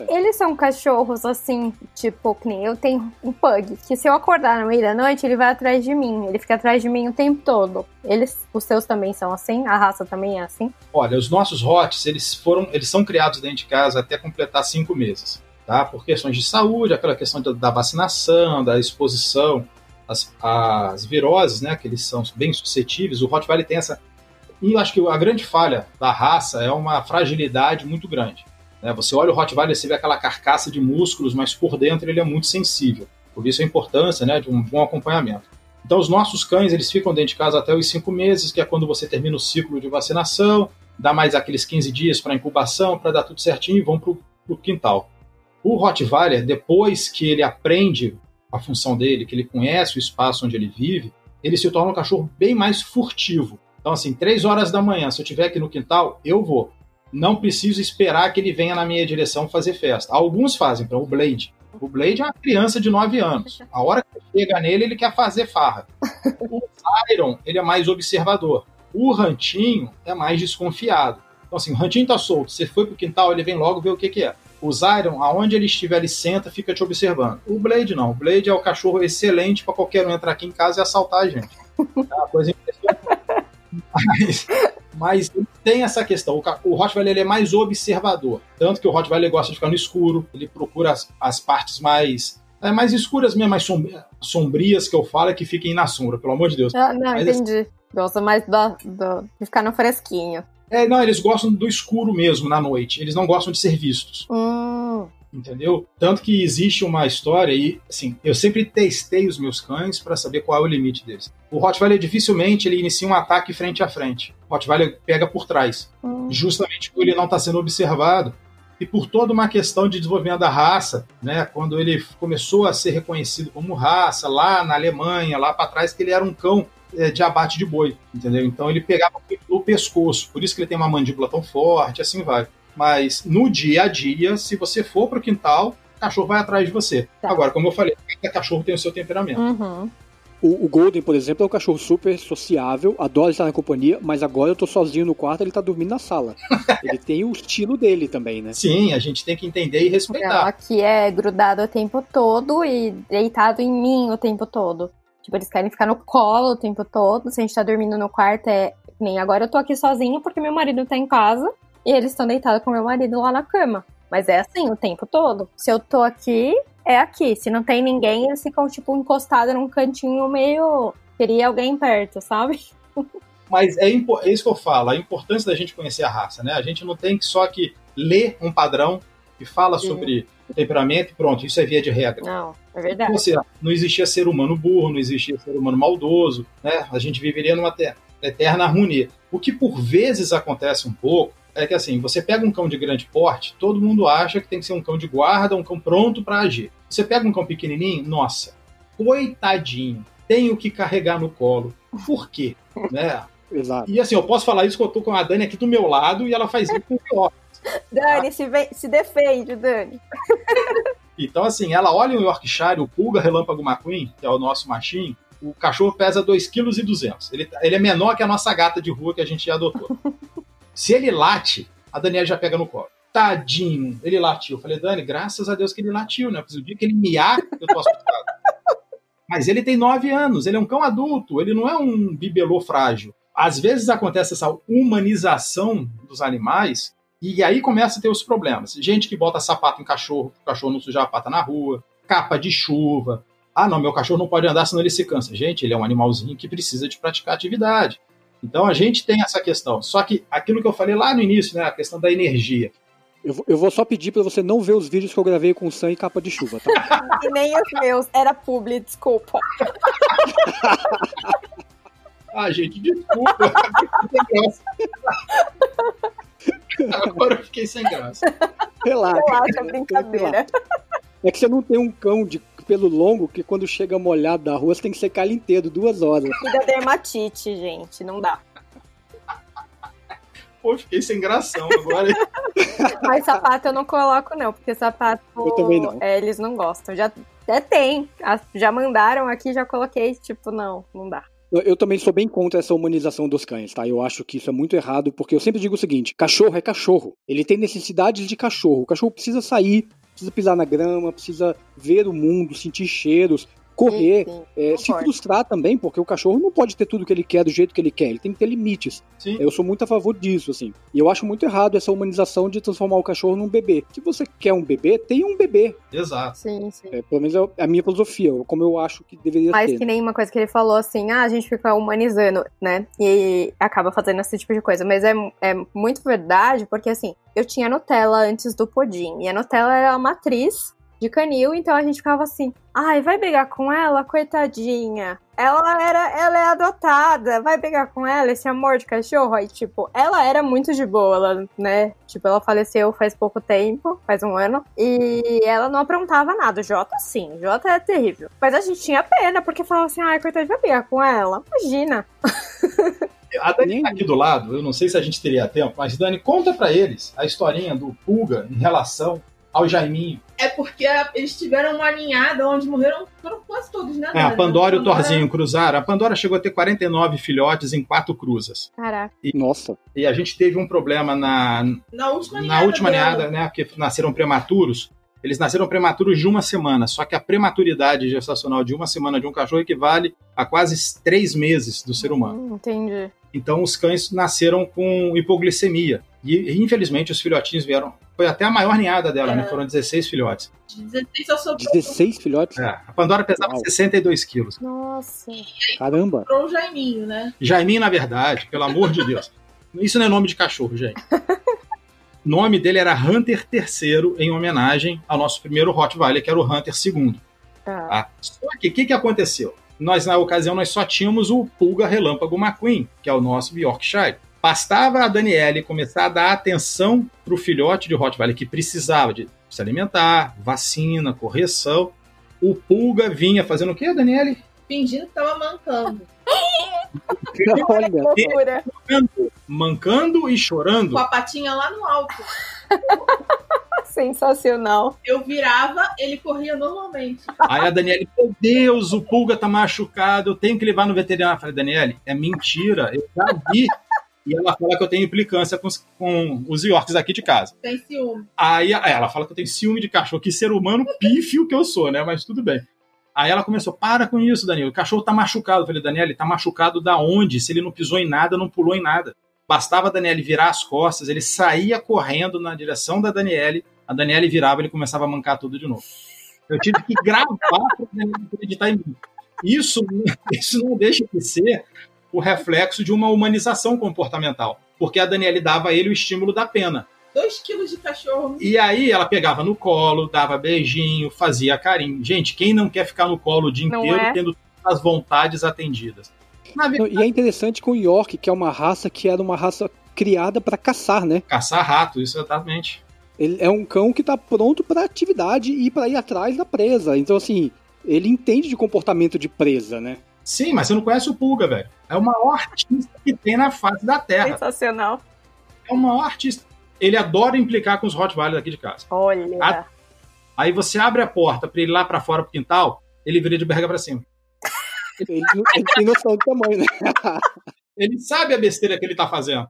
Eles são cachorros assim, tipo, que nem eu tenho um pug, que se eu acordar no meio da noite, ele vai atrás de mim, ele fica atrás de mim o tempo todo. Eles, os seus também são assim? A raça também é assim? Olha, os nossos Hots, eles foram, eles são criados dentro de casa até completar cinco meses tá? por questões de saúde, aquela questão da vacinação, da exposição às, às viroses, né, que eles são bem suscetíveis. O Rottweiler tem essa. E eu acho que a grande falha da raça é uma fragilidade muito grande. Né? Você olha o Rottweiler, você vê aquela carcaça de músculos, mas por dentro ele é muito sensível. Por isso a importância né, de um bom acompanhamento. Então, os nossos cães eles ficam dentro de casa até os cinco meses, que é quando você termina o ciclo de vacinação, dá mais aqueles 15 dias para incubação, para dar tudo certinho e vão para o quintal. O Rottweiler, depois que ele aprende a função dele, que ele conhece o espaço onde ele vive, ele se torna um cachorro bem mais furtivo. Então, assim, três horas da manhã, se eu estiver aqui no quintal, eu vou. Não preciso esperar que ele venha na minha direção fazer festa. Alguns fazem, para o Blade. O Blade é uma criança de 9 anos. A hora que chega nele, ele quer fazer farra. O Iron, ele é mais observador. O Rantinho é mais desconfiado. Então, assim, o Rantinho tá solto. Você foi pro quintal, ele vem logo ver o que, que é. O Zyron, aonde ele estiver, ele senta, fica te observando. O Blade não. O Blade é o cachorro excelente para qualquer um entrar aqui em casa e assaltar a gente. É uma coisa impressionante. Mas, mas tem essa questão. O, Rottweiler ele é mais observador. Tanto que o Rottweiler gosta de ficar no escuro, ele procura as, as partes mais é, mais escuras mesmo, mais sombrias que eu falo, é que fiquem na sombra, pelo amor de Deus. Ah, não, Mas, entendi. Gosta mais do, do, de ficar no fresquinho. É, não, eles gostam do escuro mesmo na noite. Eles não gostam de ser vistos. Hum. Entendeu? Tanto que existe uma história e, assim, eu sempre testei os meus cães para saber qual é o limite deles. O Rottweiler dificilmente ele inicia um ataque frente a frente. O Rottweiler pega por trás, hum. justamente porque ele não está sendo observado e por toda uma questão de desenvolvimento da raça, né? Quando ele começou a ser reconhecido como raça lá na Alemanha, lá para trás, que ele era um cão de abate de boi, entendeu? Então ele pegava o pescoço, por isso que ele tem uma mandíbula tão forte, assim vai. Mas no dia a dia, se você for para o quintal, o cachorro vai atrás de você. Tá. Agora, como eu falei, cada cachorro tem o seu temperamento. Uhum. O, o, Golden, por exemplo, é um cachorro super sociável, adora estar na companhia, mas agora eu tô sozinho no quarto, ele tá dormindo na sala. ele tem o estilo dele também, né? Sim, a gente tem que entender e respeitar. Não, aqui é grudado o tempo todo e deitado em mim o tempo todo. Tipo, eles querem ficar no colo o tempo todo. Se a gente tá dormindo no quarto, é. Nem agora eu tô aqui sozinha porque meu marido tá em casa e eles estão deitados com meu marido lá na cama. Mas é assim o tempo todo. Se eu tô aqui, é aqui. Se não tem ninguém, eles ficam, tipo, encostados num cantinho meio. Queria alguém perto, sabe? Mas é, é, isso que eu falo, a importância da gente conhecer a raça, né? A gente não tem que só que ler um padrão que fala Sim. sobre temperamento e pronto, isso é via de regra. Não, é verdade. Você, não existia ser humano burro, não existia ser humano maldoso, né? A gente viveria numa eterna harmonia. O que por vezes acontece um pouco é que assim, você pega um cão de grande porte, todo mundo acha que tem que ser um cão de guarda, um cão pronto para agir. Você pega um cão pequenininho, nossa, coitadinho, tenho que carregar no colo. Por quê? né? Exato. E assim, eu posso falar isso que eu tô com a Dani aqui do meu lado e ela faz isso com o pior. Dani, se, vem, se defende, Dani. Então, assim, ela olha o Yorkshire, o Pulga Relâmpago McQueen, que é o nosso machinho, o cachorro pesa 2,2 kg. Ele, ele é menor que a nossa gata de rua que a gente já adotou. Se ele late, a Daniela já pega no colo. Tadinho, ele latiu. Eu falei, Dani, graças a Deus que ele latiu, né? Porque o dia que ele miar, eu tô assustado. Mas ele tem nove anos, ele é um cão adulto, ele não é um bibelô frágil. Às vezes acontece essa humanização dos animais e aí começa a ter os problemas. Gente que bota sapato em cachorro, o cachorro não sujar a pata na rua, capa de chuva. Ah, não, meu cachorro não pode andar senão ele se cansa. Gente, ele é um animalzinho que precisa de praticar atividade. Então a gente tem essa questão. Só que aquilo que eu falei lá no início, né, a questão da energia. Eu, eu vou só pedir para você não ver os vídeos que eu gravei com Sam e capa de chuva, tá? e nem os meus, era publi, desculpa. ah, gente, desculpa. Agora eu fiquei sem graça. Relaxa. Relaxa, brincadeira. É que você não tem um cão de pelo longo que quando chega molhado da rua você tem que secar ele inteiro, duas horas. E da dermatite, gente, não dá. Pô, fiquei sem gração agora. Mas sapato eu não coloco, não, porque sapato. Eu também não. É, eles não gostam. Já até tem. Já mandaram aqui, já coloquei, tipo, não, não dá. Eu também sou bem contra essa humanização dos cães, tá? Eu acho que isso é muito errado, porque eu sempre digo o seguinte: cachorro é cachorro. Ele tem necessidades de cachorro. O cachorro precisa sair, precisa pisar na grama, precisa ver o mundo, sentir cheiros, correr, sim, sim, é, se frustrar também, porque o cachorro não pode ter tudo que ele quer do jeito que ele quer, ele tem que ter limites. Sim. Eu sou muito a favor disso, assim. E eu acho muito errado essa humanização de transformar o cachorro num bebê. Se você quer um bebê, tenha um bebê. Exato. Sim, sim. É, pelo menos é a minha filosofia, como eu acho que deveria Mas ser. Mas que nem uma coisa que ele falou assim, ah, a gente fica humanizando, né? E acaba fazendo esse tipo de coisa. Mas é, é muito verdade, porque assim, eu tinha Nutella antes do pudim. E a Nutella era a matriz de canil, então a gente ficava assim, ai, vai brigar com ela, coitadinha. Ela era, ela é adotada, vai brigar com ela, esse amor de cachorro. Aí, tipo, ela era muito de boa, ela, né? Tipo, ela faleceu faz pouco tempo, faz um ano, e ela não aprontava nada. Jota, sim, Jota é terrível. Mas a gente tinha pena, porque falava assim, ai, coitadinha, vai brigar com ela. Imagina. A Dani tá aqui do lado, eu não sei se a gente teria tempo, mas Dani, conta para eles a historinha do Pulga em relação ao Jaiminho. É porque eles tiveram uma ninhada onde morreram foram quase todos, né? É, a Pandora e o Thorzinho cruzaram. A Pandora chegou a ter 49 filhotes em quatro cruzas. Caraca. E, Nossa. E a gente teve um problema na, na última na última ninhada, né? Porque nasceram prematuros. Eles nasceram prematuros de uma semana, só que a prematuridade gestacional de uma semana de um cachorro equivale a quase três meses do ser humano. Hum, entendi. Então os cães nasceram com hipoglicemia. E infelizmente os filhotinhos vieram. Foi até a maior ninhada dela, é. né? Foram 16 filhotes. 16 eu sou 16 filhotes? É. A Pandora pesava Uau. 62 quilos. Nossa. Caramba. Pro o Jaiminho, né? Jaiminho, na verdade, pelo amor de Deus. Isso não é nome de cachorro, gente. O nome dele era Hunter III, em homenagem ao nosso primeiro Rottweiler, que era o Hunter II. Tá. Ah. Só que o que, que aconteceu? Nós, na ocasião, nós só tínhamos o Pulga Relâmpago McQueen, que é o nosso Yorkshire. Bastava a Daniele começar a dar atenção para o filhote de Rottweiler que precisava de se alimentar, vacina, correção. O Pulga vinha fazendo o quê, Daniele? Fingindo que estava mancando. Olha, mancando, mancando e chorando. Com a patinha lá no alto. Sensacional. Eu virava, ele corria normalmente. Aí a Daniele, meu Deus, o pulga tá machucado, eu tenho que levar no veterinário. Eu falei, Daniele, é mentira, eu já vi. E ela fala que eu tenho implicância com os, com os Yorks aqui de casa. Tem ciúme. Aí ela fala que eu tenho ciúme de cachorro, que ser humano pífio que eu sou, né? Mas tudo bem. Aí ela começou, para com isso, Daniel. O cachorro tá machucado. Eu falei, Daniel, ele tá machucado da onde? Se ele não pisou em nada, não pulou em nada. Bastava a Daniele virar as costas, ele saía correndo na direção da Daniele, a Daniele virava e ele começava a mancar tudo de novo. Eu tive que gravar para acreditar em mim. Isso, isso não deixa de ser o reflexo de uma humanização comportamental, porque a Daniele dava a ele o estímulo da pena. Dois quilos de cachorro. E aí ela pegava no colo, dava beijinho, fazia carinho. Gente, quem não quer ficar no colo o dia Não inteiro é? tendo as vontades atendidas? Verdade, E é interessante com o York, que é uma raça que era uma raça criada para caçar, né? caçar rato, isso exatamente. Ele é um cão que tá pronto para atividade e para ir atrás da presa. Então, assim, ele entende de comportamento de presa, né? Sim, mas você não conhece o Pulga, velho. É o maior artista que tem na face da Terra. Sensacional. É o maior artista. Ele adora implicar com os Rottweilers aqui de casa. Olha. Ah. Aí você abre a porta para ele ir lá para fora pro quintal, ele vira de berga para cima. Ele, ele tem noção do tamanho, né? Ele sabe a besteira que ele tá fazendo.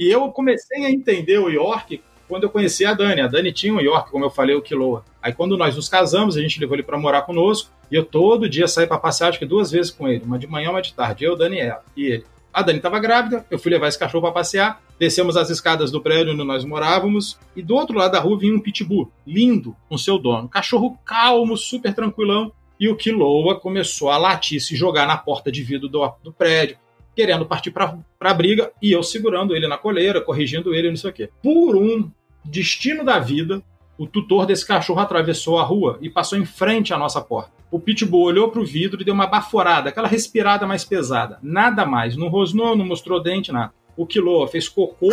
E eu comecei a entender o York quando eu conheci a Dani. A Dani tinha um York, como eu falei, o Quiloa. Aí quando nós nos casamos, a gente levou ele para morar conosco. E eu todo dia saí para passear, acho que duas vezes com ele. Uma de manhã, uma de tarde. Eu, Dani ela. E ele. A Dani estava grávida, eu fui levar esse cachorro para passear. Descemos as escadas do prédio onde nós morávamos. E do outro lado da rua vinha um pitbull, lindo, com seu dono. Cachorro calmo, super tranquilão. E o Quiloa começou a latir, se jogar na porta de vidro do, do prédio querendo partir para a briga e eu segurando ele na coleira, corrigindo ele, não sei o quê. Por um destino da vida, o tutor desse cachorro atravessou a rua e passou em frente à nossa porta. O pitbull olhou para o vidro e deu uma baforada, aquela respirada mais pesada. Nada mais, não rosnou, não mostrou dente, nada. O Quiloa fez cocô,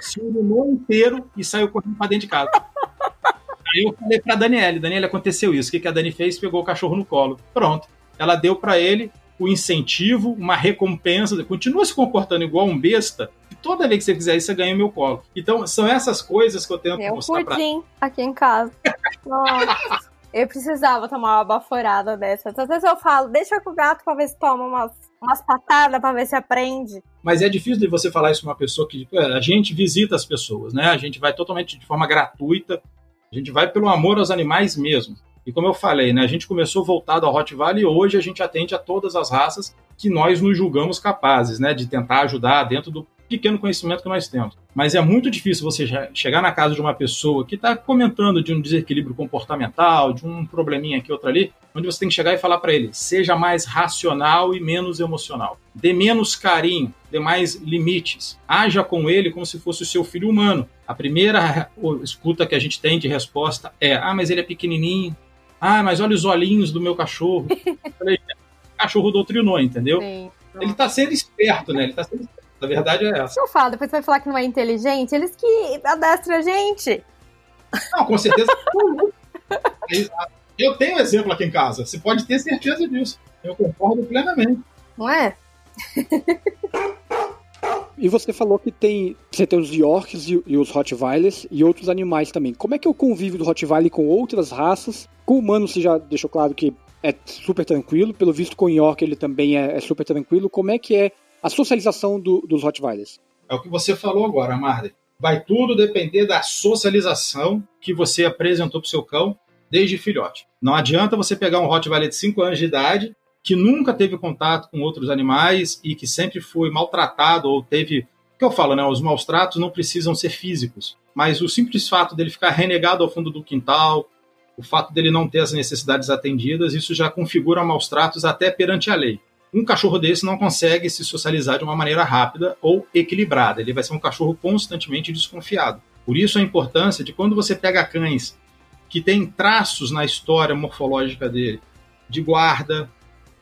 se urinou inteiro e saiu correndo para dentro de casa. Aí eu falei para Daniele, Daniele, aconteceu isso. O que que a Dani fez? Pegou o cachorro no colo. Pronto. Ela deu para ele o incentivo, uma recompensa, continua se comportando igual um besta, e toda vez que você fizer isso, você ganha o meu colo. Então, são essas coisas que eu tento Eu mostrar pra pudim aqui em casa. Nossa. Eu precisava tomar uma baforada dessa. Às vezes eu falo, deixa com o gato pra ver se toma umas, umas patadas, pra ver se aprende. Mas é difícil de você falar isso pra uma pessoa que a gente visita as pessoas, né? A gente vai totalmente de forma gratuita, a gente vai pelo amor aos animais mesmo. E como eu falei, né, a gente começou voltado ao Rottweiler e hoje a gente atende a todas as raças que nós nos julgamos capazes, né, de tentar ajudar dentro do pequeno conhecimento que nós temos. Mas é muito difícil você chegar na casa de uma pessoa que está comentando de um desequilíbrio comportamental, de um probleminha aqui, outro ali, onde você tem que chegar e falar para ele: seja mais racional e menos emocional. Dê menos carinho, dê mais limites. Haja com ele como se fosse o seu filho humano. A primeira escuta que a gente tem de resposta é: ah, mas ele é pequenininho. Ah, mas olha os olhinhos do meu cachorro. Falei, cachorro doutrinou, entendeu? Sim. Ele está sendo esperto, né? Ele tá sendo esperto. A verdade é essa. Eu falo, depois você vai falar que não é inteligente, eles que adestram a gente. Não, com certeza. Eu tenho exemplo aqui em casa. Você pode ter certeza disso. Eu concordo plenamente. Não é? E você falou que tem. Você tem os Yorks e, e, os Rottweilers e outros animais também. Como é que é o convívio do Rottweiler com outras raças? Com humano, você já deixou claro que é super tranquilo. Pelo visto, com o York ele também é, é super tranquilo. Como é que é a socialização do, dos Rottweilers? É o que você falou agora, Marley. Vai tudo depender da socialização que você apresentou para o seu cão desde filhote. Não adianta você pegar um Rottweiler de 5 anos de idade que nunca teve contato com outros animais e que sempre foi maltratado ou teve. O que eu falo, né? Os maus tratos não precisam ser físicos, mas o simples fato dele ficar renegado ao fundo do quintal, o fato dele não ter as necessidades atendidas, isso já configura maus tratos até perante a lei. Um cachorro desse não consegue se socializar de uma maneira rápida ou equilibrada. Ele vai ser um cachorro constantemente desconfiado. Por isso a importância de quando você pega cães que têm traços na história morfológica dele, de guarda,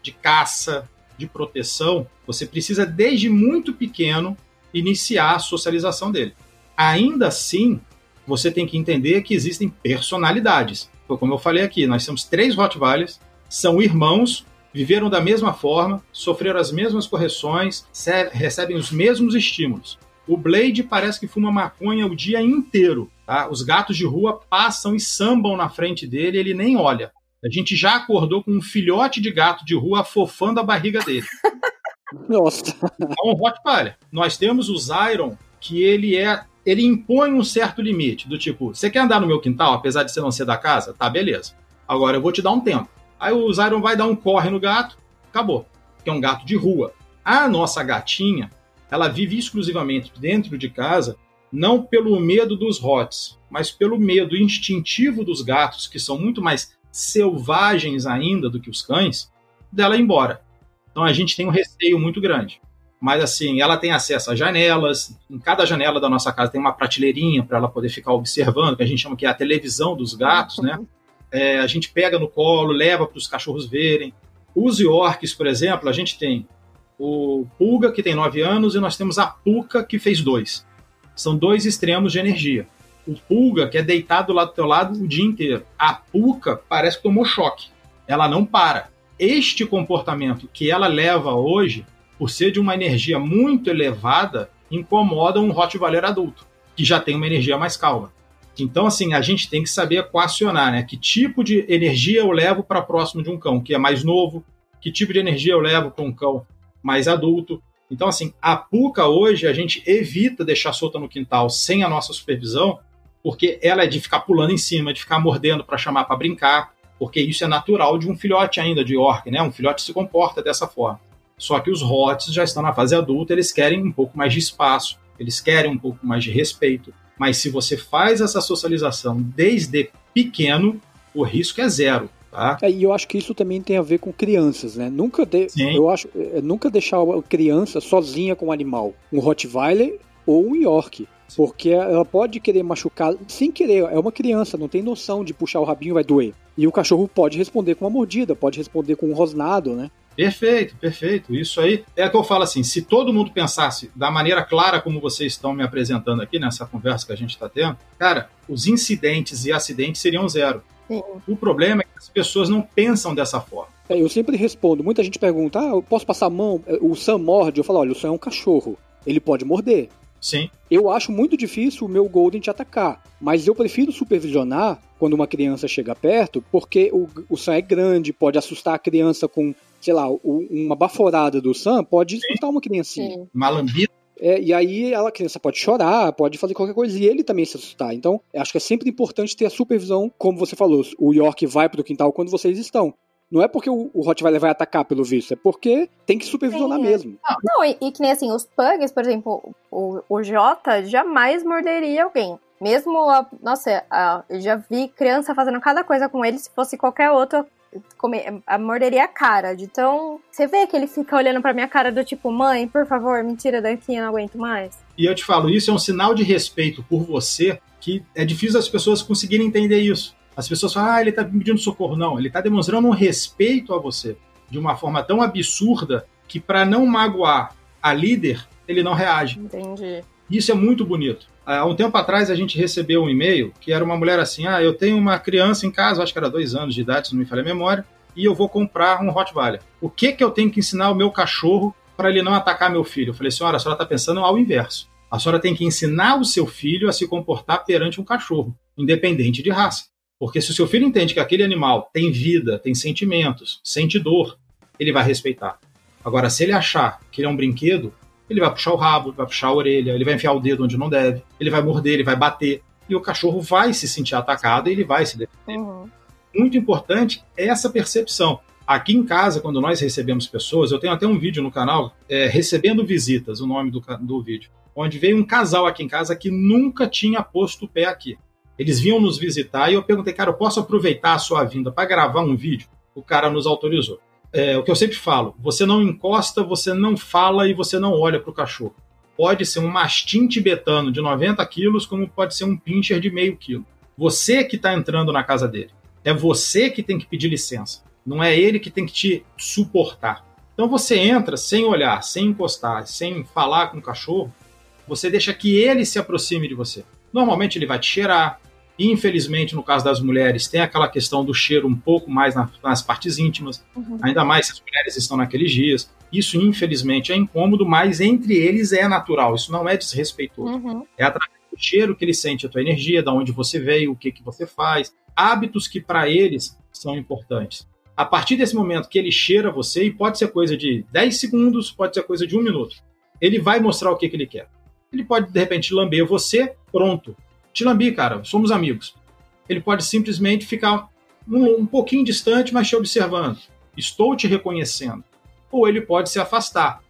de caça, de proteção, você precisa desde muito pequeno iniciar a socialização dele. Ainda assim, você tem que entender que existem personalidades. Como eu falei aqui, nós temos três Rottweilers, são irmãos, viveram da mesma forma, sofreram as mesmas correções, recebem os mesmos estímulos. O Blade parece que fuma maconha o dia inteiro. Tá? Os gatos de rua passam e sambam na frente dele ele nem olha. A gente já acordou com um filhote de gato de rua afofando a barriga dele. Nossa. É um Rottweiler. Nós temos o Zyron, que ele é. Ele impõe um certo limite, do tipo, você quer andar no meu quintal, apesar de você não ser da casa? Tá, beleza. Agora eu vou te dar um tempo. Aí o Zyron vai dar um corre no gato, acabou. Que é um gato de rua. A nossa gatinha, ela vive exclusivamente dentro de casa, não pelo medo dos rots, mas pelo medo instintivo dos gatos, que são muito mais selvagens ainda do que os cães, dela ir embora. Então a gente tem um receio muito grande. Mas assim, ela tem acesso a janelas, em cada janela da nossa casa tem uma prateleirinha para ela poder ficar observando, que a gente chama que é a televisão dos gatos, né? É, a gente pega no colo, leva para os cachorros verem. Os Yorks, por exemplo, a gente tem o Pulga, que tem 9 anos, e nós temos a Puca, que fez dois. São dois extremos de energia o pulga que é deitado lá do teu lado o dia inteiro. A puca parece que tomou choque. Ela não para. Este comportamento que ela leva hoje, por ser de uma energia muito elevada, incomoda um Rottweiler adulto, que já tem uma energia mais calma. Então, assim, a gente tem que saber equacionar, né? Que tipo de energia eu levo para próximo de um cão que é mais novo, que tipo de energia eu levo para um cão mais adulto. Então, assim, a puca hoje a gente evita deixar solta no quintal sem a nossa supervisão, porque ela é de ficar pulando em cima, de ficar mordendo para chamar para brincar, porque isso é natural de um filhote ainda de orc, né? Um filhote se comporta dessa forma. Só que os rots já estão na fase adulta, eles querem um pouco mais de espaço, eles querem um pouco mais de respeito. Mas se você faz essa socialização desde pequeno, o risco é zero. Tá? É, e eu acho que isso também tem a ver com crianças, né? Nunca de... eu acho é, nunca deixar a criança sozinha com o animal, um Rottweiler ou um York. Porque ela pode querer machucar sem querer. É uma criança, não tem noção de puxar o rabinho vai doer. E o cachorro pode responder com uma mordida, pode responder com um rosnado, né? Perfeito, perfeito. Isso aí é que eu falo assim: se todo mundo pensasse da maneira clara como vocês estão me apresentando aqui nessa conversa que a gente está tendo, cara, os incidentes e acidentes seriam zero. Sim. O problema é que as pessoas não pensam dessa forma. É, eu sempre respondo. Muita gente pergunta: ah, eu posso passar a mão? O Sam morde? Eu falo: olha, o Sam é um cachorro. Ele pode morder. Sim. Eu acho muito difícil o meu Golden te atacar, mas eu prefiro supervisionar quando uma criança chega perto, porque o, o Sam é grande, pode assustar a criança com, sei lá, o, uma baforada do Sam pode assustar uma criancinha. Sim. Uma lambida. É, e aí a criança pode chorar, pode fazer qualquer coisa, e ele também se assustar. Então, acho que é sempre importante ter a supervisão, como você falou, o York vai pro quintal quando vocês estão. Não é porque o, o Rottweiler vai atacar pelo visto, é porque tem que supervisionar Sim, é. mesmo. Não, e, e, que nem assim, os pugs, por exemplo, o, o Jota jamais morderia alguém. Mesmo, a, nossa, a, eu já vi criança fazendo cada coisa com ele, se fosse qualquer outro, comer, a morderia a cara. Então, você vê que ele fica olhando pra minha cara do tipo, mãe, por favor, me tira daqui, eu não aguento mais. E eu te falo, isso é um sinal de respeito por você que é difícil as pessoas conseguirem entender isso. As pessoas falam, ah, ele está pedindo socorro. Não, ele está demonstrando um respeito a você de uma forma tão absurda que, para não magoar a líder, ele não reage. Entendi. Isso é muito bonito. Há um tempo atrás a gente recebeu um e-mail que era uma mulher assim: ah, eu tenho uma criança em casa, acho que era dois anos de idade, se não me falha a memória, e eu vou comprar um Rottweiler. O que, que eu tenho que ensinar o meu cachorro para ele não atacar meu filho. Eu falei, senhora, a senhora está pensando ao inverso. A senhora tem que ensinar o seu filho a se comportar perante um cachorro, independente de raça. Porque se o seu filho entende que aquele animal tem vida, tem sentimentos, sente dor, ele vai respeitar. Agora, se ele achar que ele é um brinquedo, ele vai puxar o rabo, vai puxar a orelha, ele vai enfiar o dedo onde não deve, ele vai morder, ele vai bater. E o cachorro vai se sentir atacado e ele vai se defender. Uhum. Muito importante essa percepção. Aqui em casa, quando nós recebemos pessoas, eu tenho até um vídeo no canal, é, Recebendo Visitas, o nome do, do vídeo, onde veio um casal aqui em casa que nunca tinha posto o pé aqui. Eles vinham nos visitar e eu perguntei, cara, eu posso aproveitar a sua vinda para gravar um vídeo? O cara nos autorizou. É, o que eu sempre falo, você não encosta, você não fala e você não olha para o cachorro. Pode ser um mastim tibetano de 90 quilos, como pode ser um pincher de meio quilo. Você que está entrando na casa dele. É você que tem que pedir licença. Não é ele que tem que te suportar. Então você entra sem olhar, sem encostar, sem falar com o cachorro, você deixa que ele se aproxime de você. Normalmente ele vai te cheirar. Infelizmente, no caso das mulheres, tem aquela questão do cheiro um pouco mais nas partes íntimas, uhum. ainda mais se as mulheres estão naqueles dias. Isso, infelizmente, é incômodo, mas entre eles é natural. Isso não é desrespeitoso. Uhum. É através do cheiro que ele sente a tua energia, da onde você veio, o que, que você faz. Hábitos que para eles são importantes. A partir desse momento que ele cheira você, e pode ser coisa de 10 segundos, pode ser coisa de um minuto, ele vai mostrar o que, que ele quer. Ele pode, de repente, lamber você, pronto. Te lambi, cara, somos amigos. Ele pode simplesmente ficar um, um pouquinho distante, mas te observando. Estou te reconhecendo. Ou ele pode se afastar.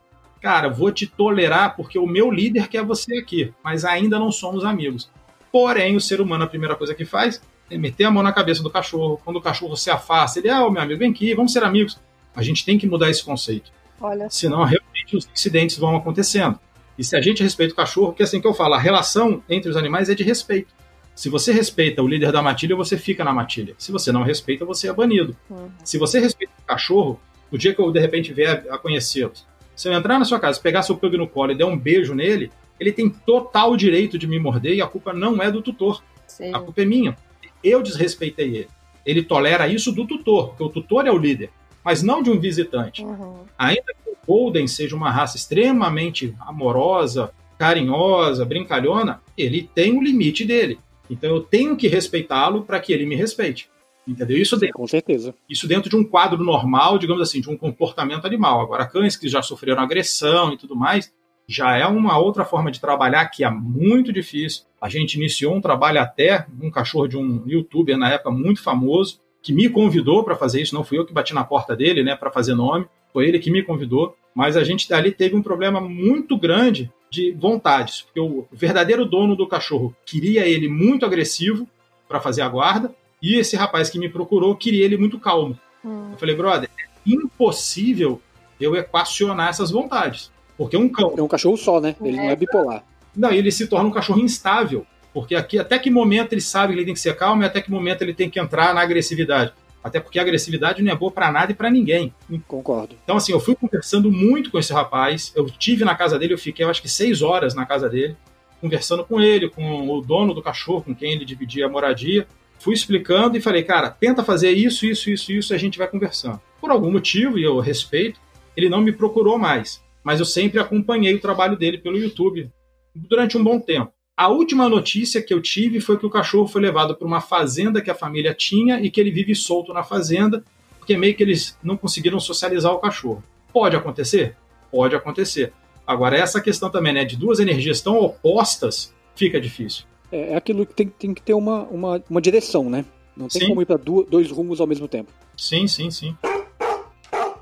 Cara, vou te tolerar porque o meu líder quer você aqui, mas ainda não somos amigos. Porém, o ser humano, a primeira coisa que faz é meter a mão na cabeça do cachorro. Quando o cachorro se afasta, ele, ah, meu amigo, vem aqui, vamos ser amigos. A gente tem que mudar esse conceito. Olha. Senão, realmente, os incidentes vão acontecendo. E se a gente respeita o cachorro, que é assim que eu falo, a relação entre os animais é de respeito. Se você respeita o líder da matilha, você fica na matilha. Se você não respeita, você é banido. Uhum. Se você respeita o cachorro, o dia que eu de repente vier a conhecê-los, se eu entrar na sua casa, pegar seu pug no colo e der um beijo nele, ele tem total direito de me morder e a culpa não é do tutor. Sim. A culpa é minha eu desrespeitei ele. Ele tolera isso do tutor, porque o tutor é o líder, mas não de um visitante. Uhum. Ainda que o Golden seja uma raça extremamente amorosa, carinhosa, brincalhona, ele tem o um limite dele. Então eu tenho que respeitá-lo para que ele me respeite. Entendeu? Isso dentro, Com certeza. Isso dentro de um quadro normal, digamos assim, de um comportamento animal. Agora, cães que já sofreram agressão e tudo mais, já é uma outra forma de trabalhar que é muito difícil. A gente iniciou um trabalho até um cachorro de um youtuber na época muito famoso que me convidou para fazer isso, não fui eu que bati na porta dele, né, para fazer nome, foi ele que me convidou, mas a gente ali teve um problema muito grande de vontades, porque o verdadeiro dono do cachorro queria ele muito agressivo para fazer a guarda, e esse rapaz que me procurou queria ele muito calmo. Hum. Eu falei, brother, é impossível eu equacionar essas vontades. Porque um cão. É um cachorro só, né? Ele é. não é bipolar. Não, ele se torna um cachorro instável. Porque aqui, até que momento ele sabe que ele tem que ser calmo e até que momento ele tem que entrar na agressividade. Até porque a agressividade não é boa para nada e para ninguém. Concordo. Então, assim, eu fui conversando muito com esse rapaz. Eu tive na casa dele, eu fiquei, eu acho que seis horas na casa dele, conversando com ele, com o dono do cachorro, com quem ele dividia a moradia. Fui explicando e falei, cara, tenta fazer isso, isso, isso, isso, e a gente vai conversando. Por algum motivo, e eu respeito, ele não me procurou mais mas eu sempre acompanhei o trabalho dele pelo YouTube durante um bom tempo. A última notícia que eu tive foi que o cachorro foi levado para uma fazenda que a família tinha e que ele vive solto na fazenda, porque meio que eles não conseguiram socializar o cachorro. Pode acontecer? Pode acontecer. Agora, essa questão também, né, de duas energias tão opostas, fica difícil. É, é aquilo que tem, tem que ter uma, uma, uma direção, né? Não tem sim. como ir para dois rumos ao mesmo tempo. Sim, sim, sim.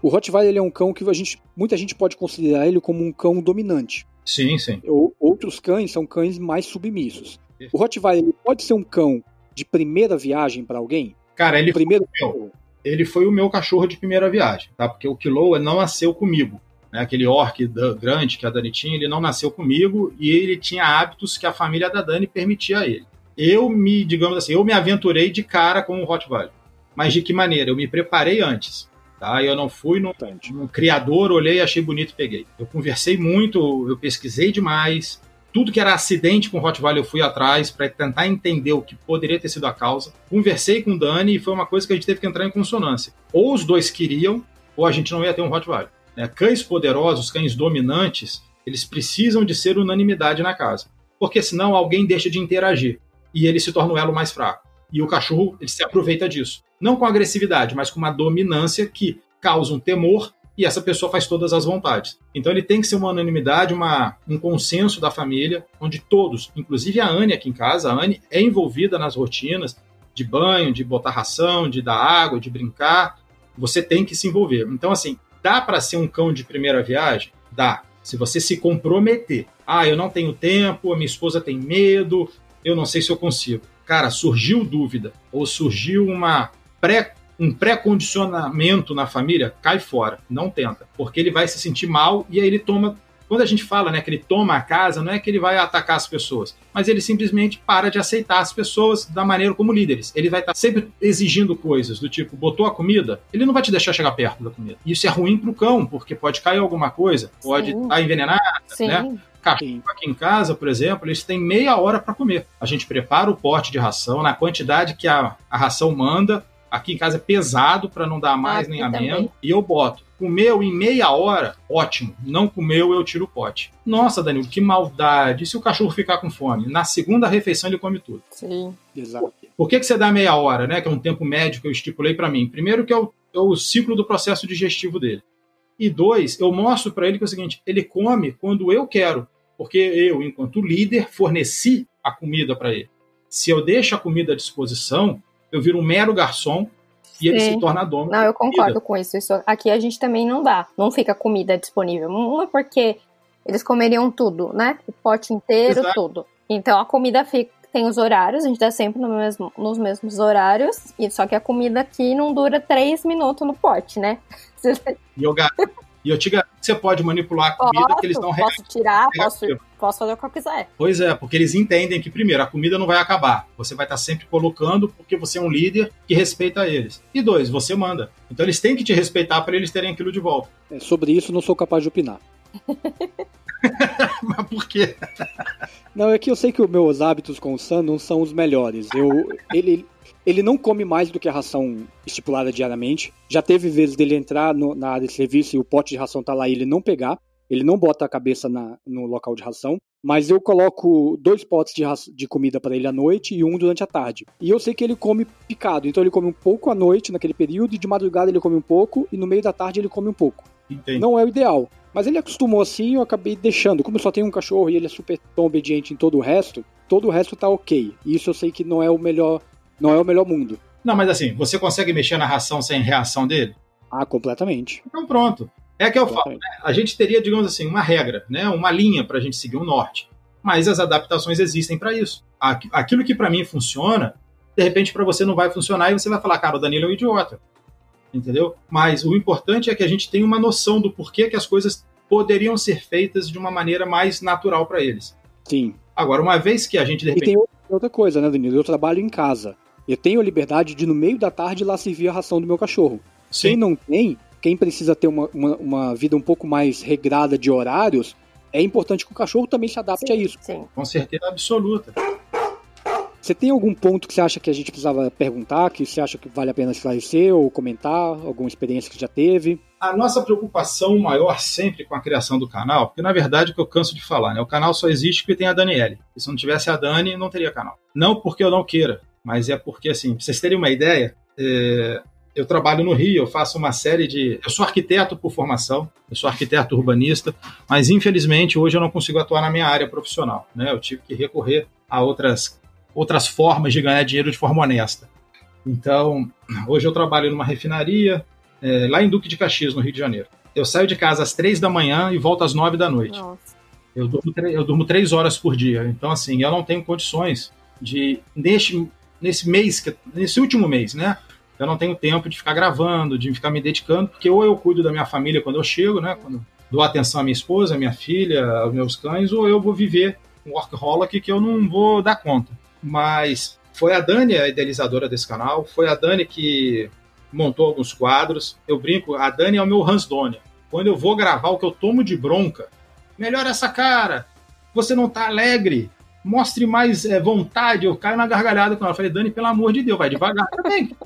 O Rottweiler é um cão que a gente, muita gente pode considerar ele como um cão dominante. Sim, sim. outros cães são cães mais submissos. O Rottweiler pode ser um cão de primeira viagem para alguém? Cara, ele primeiro foi, meu, ele foi o meu cachorro de primeira viagem, tá? Porque o Kilo não nasceu comigo. Né? Aquele orc grande que a Dani tinha, ele não nasceu comigo e ele tinha hábitos que a família da Dani permitia a ele. Eu me, digamos assim, eu me aventurei de cara com o Rottweiler. Mas de que maneira? Eu me preparei antes. Tá? Eu não fui no, no criador, olhei, achei bonito e peguei. Eu conversei muito, eu pesquisei demais. Tudo que era acidente com o Rottweiler eu fui atrás para tentar entender o que poderia ter sido a causa. Conversei com o Dani e foi uma coisa que a gente teve que entrar em consonância. Ou os dois queriam, ou a gente não ia ter um Rottweiler. Né? Cães poderosos, cães dominantes, eles precisam de ser unanimidade na casa. Porque senão alguém deixa de interagir e ele se torna o elo mais fraco. E o cachorro ele se aproveita disso. Não com agressividade, mas com uma dominância que causa um temor e essa pessoa faz todas as vontades. Então ele tem que ser uma unanimidade, uma, um consenso da família, onde todos, inclusive a Anne aqui em casa, a Anne é envolvida nas rotinas de banho, de botar ração, de dar água, de brincar. Você tem que se envolver. Então, assim, dá para ser um cão de primeira viagem? Dá. Se você se comprometer. Ah, eu não tenho tempo, a minha esposa tem medo, eu não sei se eu consigo. Cara, surgiu dúvida ou surgiu uma pré um pré-condicionamento na família, cai fora, não tenta, porque ele vai se sentir mal e aí ele toma. Quando a gente fala né, que ele toma a casa, não é que ele vai atacar as pessoas, mas ele simplesmente para de aceitar as pessoas da maneira como líderes. Ele vai estar sempre exigindo coisas do tipo, botou a comida, ele não vai te deixar chegar perto da comida. Isso é ruim para o cão, porque pode cair alguma coisa, pode estar tá envenenado, Sim. né? Cachorro aqui em casa, por exemplo, eles têm meia hora para comer. A gente prepara o pote de ração na quantidade que a, a ração manda, Aqui em casa é pesado para não dar mais nem a menos. E eu boto. Comeu em meia hora, ótimo. Não comeu, eu tiro o pote. Nossa, Danilo, que maldade. E se o cachorro ficar com fome? Na segunda refeição ele come tudo. Sim. Exato. Por que, que você dá meia hora, né? Que é um tempo médio que eu estipulei para mim. Primeiro que é o, é o ciclo do processo digestivo dele. E dois, eu mostro para ele que é o seguinte: ele come quando eu quero, porque eu, enquanto líder, forneci a comida para ele. Se eu deixo a comida à disposição, eu viro um mero garçom e ele se torna dono. Não, eu concordo com isso. isso. Aqui a gente também não dá, não fica comida disponível. Uma porque eles comeriam tudo, né? O pote inteiro, Exato. tudo. Então a comida fica, tem os horários, a gente dá sempre no mesmo, nos mesmos horários, e só que a comida aqui não dura três minutos no pote, né? E eu, e eu te garanto que você pode manipular a comida posso, que eles não Posso tirar, posso, posso fazer o que eu quiser. Pois é, porque eles entendem que, primeiro, a comida não vai acabar. Você vai estar sempre colocando porque você é um líder que respeita eles. E dois, você manda. Então eles têm que te respeitar para eles terem aquilo de volta. É, sobre isso, não sou capaz de opinar. Mas por quê? Não, é que eu sei que os meus hábitos com o Sam não são os melhores. Eu, ele, ele não come mais do que a ração estipulada diariamente. Já teve vezes dele entrar no, na área de serviço e o pote de ração tá lá e ele não pegar. Ele não bota a cabeça na, no local de ração. Mas eu coloco dois potes de, de comida para ele à noite e um durante a tarde. E eu sei que ele come picado. Então ele come um pouco à noite naquele período, e de madrugada ele come um pouco, e no meio da tarde ele come um pouco. Entendi. Não é o ideal. Mas ele acostumou assim e eu acabei deixando. Como eu só tenho um cachorro e ele é super tão obediente em todo o resto, todo o resto tá ok. E isso eu sei que não é o melhor não é o melhor mundo. Não, mas assim, você consegue mexer na ração sem reação dele? Ah, completamente. Então pronto. É que eu falo, né? a gente teria, digamos assim, uma regra, né? uma linha para a gente seguir um norte. Mas as adaptações existem para isso. Aquilo que para mim funciona, de repente para você não vai funcionar e você vai falar, cara, o Danilo é um idiota. Entendeu? Mas o importante é que a gente tenha uma noção do porquê que as coisas poderiam ser feitas de uma maneira mais natural para eles. Sim. Agora, uma vez que a gente de repente. E tem outra coisa, né, Danilo? Eu trabalho em casa. Eu tenho a liberdade de, no meio da tarde, ir lá servir a ração do meu cachorro. Sim. Quem não tem, quem precisa ter uma, uma, uma, vida um pouco mais regrada de horários, é importante que o cachorro também se adapte sim, a isso. Sim. Com certeza absoluta. Você tem algum ponto que você acha que a gente precisava perguntar, que você acha que vale a pena esclarecer ou comentar? Alguma experiência que já teve? A nossa preocupação maior sempre com a criação do canal, porque na verdade o que eu canso de falar, né? O canal só existe porque tem a Daniele. E se não tivesse a Dani, não teria canal. Não porque eu não queira, mas é porque, assim, pra vocês terem uma ideia, é, eu trabalho no Rio, eu faço uma série de. Eu sou arquiteto por formação, eu sou arquiteto urbanista, mas infelizmente hoje eu não consigo atuar na minha área profissional. Né? Eu tive que recorrer a outras, outras formas de ganhar dinheiro de forma honesta. Então, hoje eu trabalho numa refinaria, é, lá em Duque de Caxias, no Rio de Janeiro. Eu saio de casa às três da manhã e volto às nove da noite. Nossa. Eu durmo, eu durmo três horas por dia. Então, assim, eu não tenho condições de, neste nesse mês, nesse último mês, né? Eu não tenho tempo de ficar gravando, de ficar me dedicando, porque ou eu cuido da minha família quando eu chego, né? Quando dou atenção à minha esposa, à minha filha, aos meus cães, ou eu vou viver um workaholic que eu não vou dar conta. Mas foi a Dani a idealizadora desse canal, foi a Dani que montou alguns quadros. Eu brinco, a Dani é o meu Hans Donner. Quando eu vou gravar o que eu tomo de bronca, melhora essa cara, você não tá alegre, mostre mais é, vontade. Eu caio na gargalhada com ela. Eu falei, Dani, pelo amor de Deus, vai devagar também.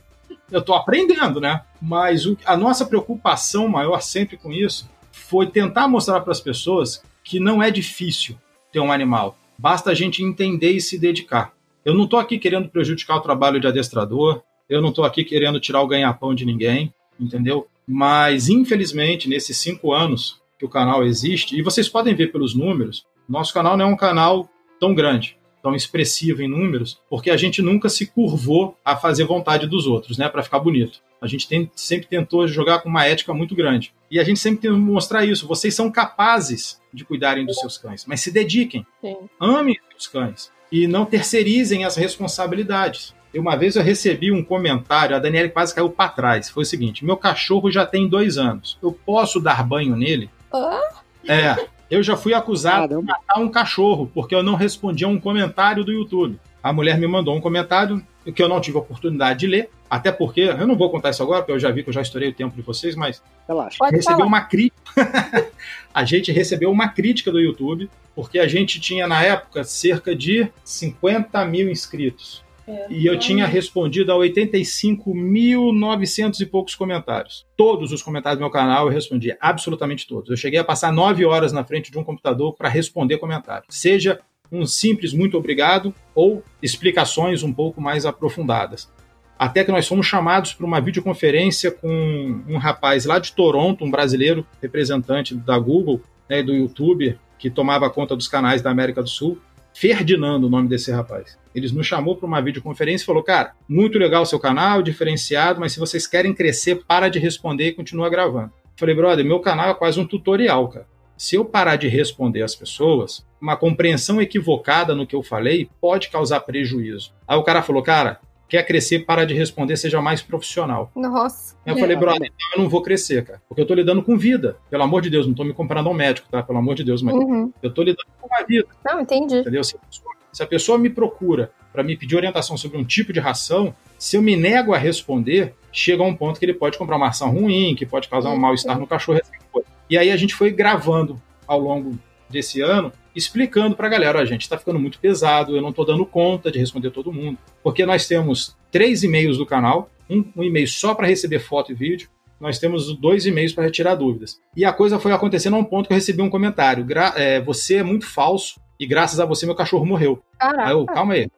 Eu tô aprendendo, né? Mas o, a nossa preocupação maior sempre com isso foi tentar mostrar para as pessoas que não é difícil ter um animal. Basta a gente entender e se dedicar. Eu não estou aqui querendo prejudicar o trabalho de adestrador, eu não estou aqui querendo tirar o ganha-pão de ninguém, entendeu? Mas, infelizmente, nesses cinco anos que o canal existe, e vocês podem ver pelos números, nosso canal não é um canal tão grande, tão expressivo em números, porque a gente nunca se curvou a fazer vontade dos outros, né, para ficar bonito. A gente tem, sempre tentou jogar com uma ética muito grande. E a gente sempre tem que mostrar isso. Vocês são capazes de cuidarem dos seus cães, mas se dediquem. Sim. Amem os cães e não terceirizem as responsabilidades. Uma vez eu recebi um comentário, a Daniela quase caiu para trás. Foi o seguinte: meu cachorro já tem dois anos. Eu posso dar banho nele? Ah? É. Eu já fui acusado Caramba. de matar um cachorro porque eu não respondi a um comentário do YouTube. A mulher me mandou um comentário que eu não tive a oportunidade de ler, até porque eu não vou contar isso agora, porque eu já vi que eu já estourei o tempo de vocês, mas Relaxa. recebeu uma crítica. a gente recebeu uma crítica do YouTube, porque a gente tinha na época cerca de 50 mil inscritos. É, e eu tinha respondido a 85.900 e poucos comentários. Todos os comentários do meu canal eu respondi, absolutamente todos. Eu cheguei a passar nove horas na frente de um computador para responder comentários. Seja um simples muito obrigado ou explicações um pouco mais aprofundadas. Até que nós fomos chamados para uma videoconferência com um rapaz lá de Toronto, um brasileiro representante da Google, né, do YouTube, que tomava conta dos canais da América do Sul. Ferdinando, o nome desse rapaz. Eles nos chamou para uma videoconferência e falou: Cara, muito legal o seu canal, diferenciado, mas se vocês querem crescer, para de responder e continua gravando. falei, brother, meu canal é quase um tutorial, cara. Se eu parar de responder às pessoas, uma compreensão equivocada no que eu falei pode causar prejuízo. Aí o cara falou, cara, quer crescer, para de responder, seja mais profissional. Nossa. Eu é. falei, brother, então eu não vou crescer, cara. Porque eu tô lidando com vida. Pelo amor de Deus, não tô me comparando ao médico, tá? Pelo amor de Deus, mas uhum. eu tô lidando com a vida. Não, entendi. Entendeu? Se a pessoa, se a pessoa me procura para me pedir orientação sobre um tipo de ração, se eu me nego a responder, chega a um ponto que ele pode comprar uma ração ruim, que pode causar um uhum. mal-estar no cachorro. E aí a gente foi gravando ao longo desse ano, explicando para a galera, a gente está ficando muito pesado, eu não estou dando conta de responder todo mundo, porque nós temos três e-mails do canal, um, um e-mail só para receber foto e vídeo, nós temos dois e-mails para retirar dúvidas. E a coisa foi acontecendo a um ponto que eu recebi um comentário, é, você é muito falso e graças a você meu cachorro morreu. Caraca. Aí eu, calma aí,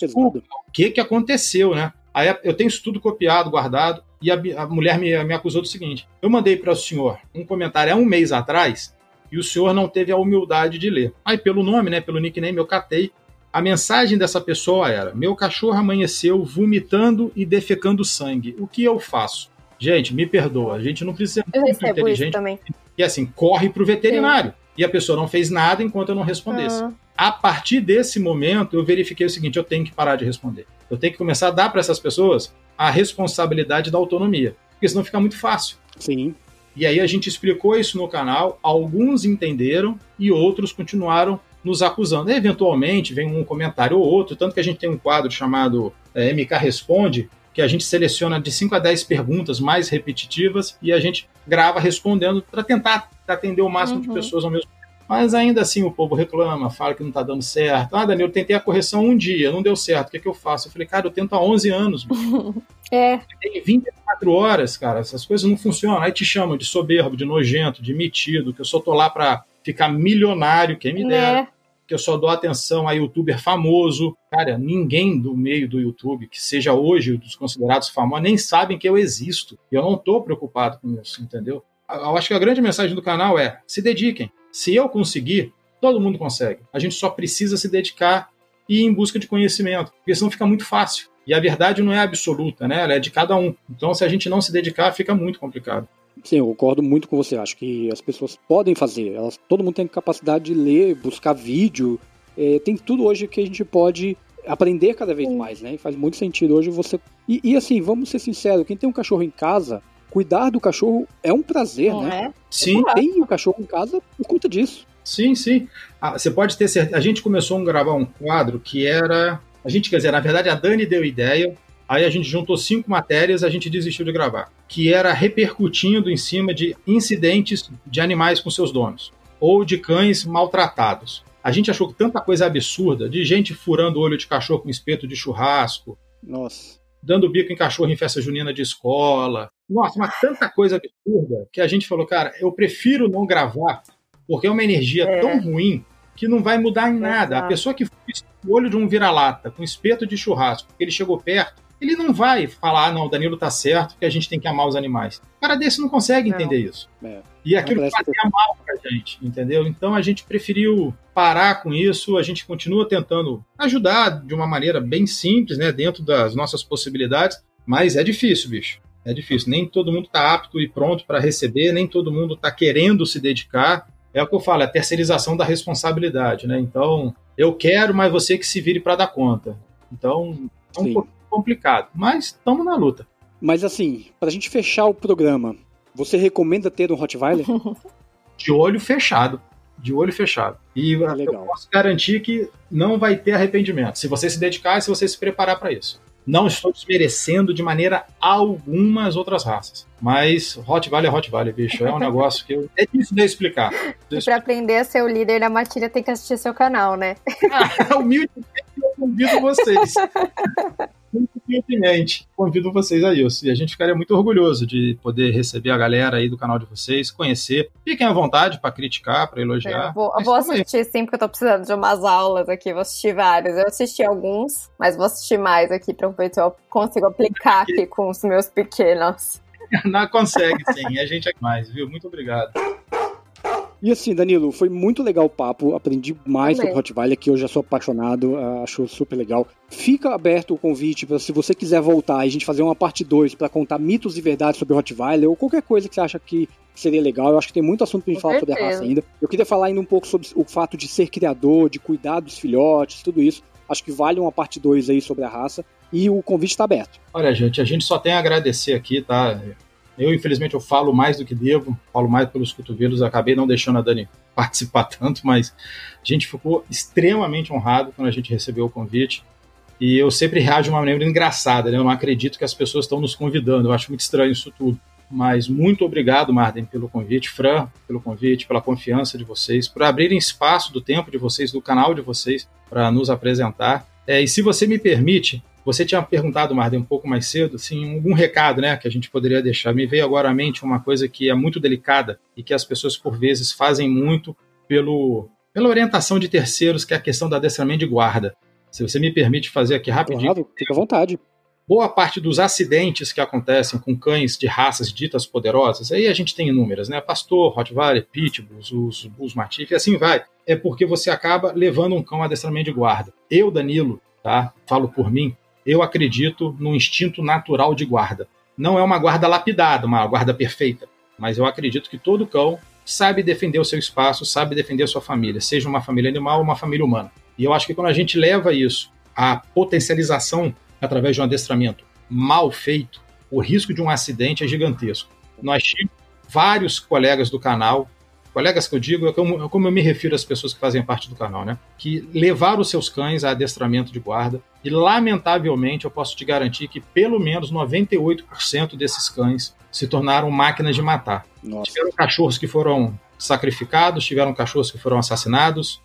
desculpa, o que que aconteceu, né? Aí eu tenho isso tudo copiado, guardado, e a, a mulher me, me acusou do seguinte: eu mandei para o senhor um comentário há um mês atrás e o senhor não teve a humildade de ler. Aí, pelo nome, né, pelo nickname, eu catei. A mensagem dessa pessoa era: Meu cachorro amanheceu vomitando e defecando sangue. O que eu faço? Gente, me perdoa, a gente não precisa ser muito inteligente. também. E assim, corre para o veterinário. Sim. E a pessoa não fez nada enquanto eu não respondesse. Uhum. A partir desse momento, eu verifiquei o seguinte: eu tenho que parar de responder. Eu tenho que começar a dar para essas pessoas a responsabilidade da autonomia. Porque senão fica muito fácil. Sim. E aí a gente explicou isso no canal, alguns entenderam e outros continuaram nos acusando. E, eventualmente vem um comentário ou outro, tanto que a gente tem um quadro chamado é, MK Responde, que a gente seleciona de 5 a 10 perguntas mais repetitivas e a gente grava respondendo para tentar atender o máximo uhum. de pessoas ao mesmo tempo. Mas ainda assim o povo reclama, fala que não está dando certo. Ah, Daniel, eu tentei a correção um dia, não deu certo, o que, é que eu faço? Eu falei, cara, eu tento há 11 anos. é. Tem 24 horas, cara, essas coisas não funcionam. Aí te chamam de soberbo, de nojento, de metido, que eu só tô lá para ficar milionário, quem me é. dera. Que eu só dou atenção a youtuber famoso. Cara, ninguém do meio do YouTube, que seja hoje dos considerados famosos, nem sabem que eu existo. E eu não tô preocupado com isso, entendeu? Eu acho que a grande mensagem do canal é: se dediquem se eu conseguir, todo mundo consegue. A gente só precisa se dedicar e ir em busca de conhecimento, porque senão fica muito fácil. E a verdade não é absoluta, né? Ela é de cada um. Então, se a gente não se dedicar, fica muito complicado. Sim, eu concordo muito com você. Acho que as pessoas podem fazer. Elas, todo mundo tem capacidade de ler, buscar vídeo. É, tem tudo hoje que a gente pode aprender cada vez mais, né? E faz muito sentido hoje você. E, e, assim, vamos ser sinceros: quem tem um cachorro em casa cuidar do cachorro é um prazer, Não né? É? Sim. Tem o cachorro em casa por conta disso. Sim, sim. Ah, você pode ter certeza. A gente começou a gravar um quadro que era. A gente, quer dizer, na verdade, a Dani deu ideia. Aí a gente juntou cinco matérias, a gente desistiu de gravar, que era repercutindo em cima de incidentes de animais com seus donos ou de cães maltratados. A gente achou tanta coisa absurda, de gente furando o olho de cachorro com espeto de churrasco. Nossa. Dando bico em cachorro em festa junina de escola, Nossa, mas tanta coisa absurda que a gente falou, cara, eu prefiro não gravar, porque é uma energia é. tão ruim que não vai mudar em nada. A pessoa que fez o olho de um vira-lata com espeto de churrasco, porque ele chegou perto, ele não vai falar, ah, não, o Danilo tá certo, que a gente tem que amar os animais. O cara desse não consegue não. entender isso. É. E aquilo fazia mal pra gente, entendeu? Então a gente preferiu parar com isso, a gente continua tentando ajudar de uma maneira bem simples, né, dentro das nossas possibilidades, mas é difícil, bicho. É difícil. Nem todo mundo está apto e pronto para receber, nem todo mundo está querendo se dedicar. É o que eu falo, é a terceirização da responsabilidade, né? Então, eu quero, mas você que se vire para dar conta. Então, é um Sim. pouco complicado, mas estamos na luta. Mas assim, para a gente fechar o programa, você recomenda ter um Rottweiler? De olho fechado. De olho fechado. E ah, eu posso garantir que não vai ter arrependimento. Se você se dedicar e se você se preparar para isso. Não estou desmerecendo de maneira alguma as outras raças. Mas Rottweiler é Rottweiler, bicho. É um negócio que eu... é difícil de explicar. E para aprender a ser o líder da matilha tem que assistir seu canal, né? Ah, humildemente eu convido vocês. Humildemente, convido vocês a isso. E a gente ficaria muito orgulhoso de poder receber a galera aí do canal de vocês, conhecer. Fiquem à vontade para criticar, para elogiar. Eu vou, eu vou assistir sim, porque eu tô precisando de umas aulas aqui. Vou assistir vários. Eu assisti alguns, mas vou assistir mais aqui para ver se eu consigo aplicar aqui com os meus pequenos. Não consegue, sim. A gente é mais, viu? Muito obrigado. E assim, Danilo, foi muito legal o papo, aprendi mais Também. sobre Rottweiler, que eu já sou apaixonado, ah, acho super legal. Fica aberto o convite para se você quiser voltar e a gente fazer uma parte 2 para contar mitos e verdades sobre Rottweiler ou qualquer coisa que você acha que seria legal. Eu acho que tem muito assunto pra gente Com falar certeza. sobre a raça ainda. Eu queria falar ainda um pouco sobre o fato de ser criador, de cuidar dos filhotes, tudo isso. Acho que vale uma parte 2 aí sobre a raça. E o convite está aberto. Olha, gente, a gente só tem a agradecer aqui, tá? Eu, infelizmente, eu falo mais do que devo, falo mais pelos cotovelos, acabei não deixando a Dani participar tanto, mas a gente ficou extremamente honrado quando a gente recebeu o convite. E eu sempre reajo de uma maneira engraçada, né? Eu não acredito que as pessoas estão nos convidando, eu acho muito estranho isso tudo. Mas muito obrigado, Marden, pelo convite, Fran, pelo convite, pela confiança de vocês, por abrirem espaço do tempo de vocês, do canal de vocês, para nos apresentar. É, e se você me permite, você tinha perguntado, Marden, um pouco mais cedo, assim, algum recado, né, que a gente poderia deixar. Me veio agora à mente uma coisa que é muito delicada e que as pessoas, por vezes, fazem muito pelo, pela orientação de terceiros, que é a questão do adestramento de guarda. Se você me permite fazer aqui rapidinho. Claro, fica à vontade. Boa parte dos acidentes que acontecem com cães de raças ditas poderosas, aí a gente tem inúmeras, né? Pastor, Rottweiler, Pitbulls, os Bulls Mastiff, e assim vai. É porque você acaba levando um cão a adestramento de guarda. Eu, Danilo, tá? Falo por mim, eu acredito no instinto natural de guarda. Não é uma guarda lapidada, uma guarda perfeita, mas eu acredito que todo cão sabe defender o seu espaço, sabe defender a sua família, seja uma família animal ou uma família humana. E eu acho que quando a gente leva isso à potencialização através de um adestramento mal feito, o risco de um acidente é gigantesco. Nós tínhamos vários colegas do canal colegas que eu digo, é como, é como eu me refiro às pessoas que fazem parte do canal, né? Que levaram os seus cães a adestramento de guarda e, lamentavelmente, eu posso te garantir que pelo menos 98% desses cães se tornaram máquinas de matar. Nossa. Tiveram cachorros que foram sacrificados, tiveram cachorros que foram assassinados,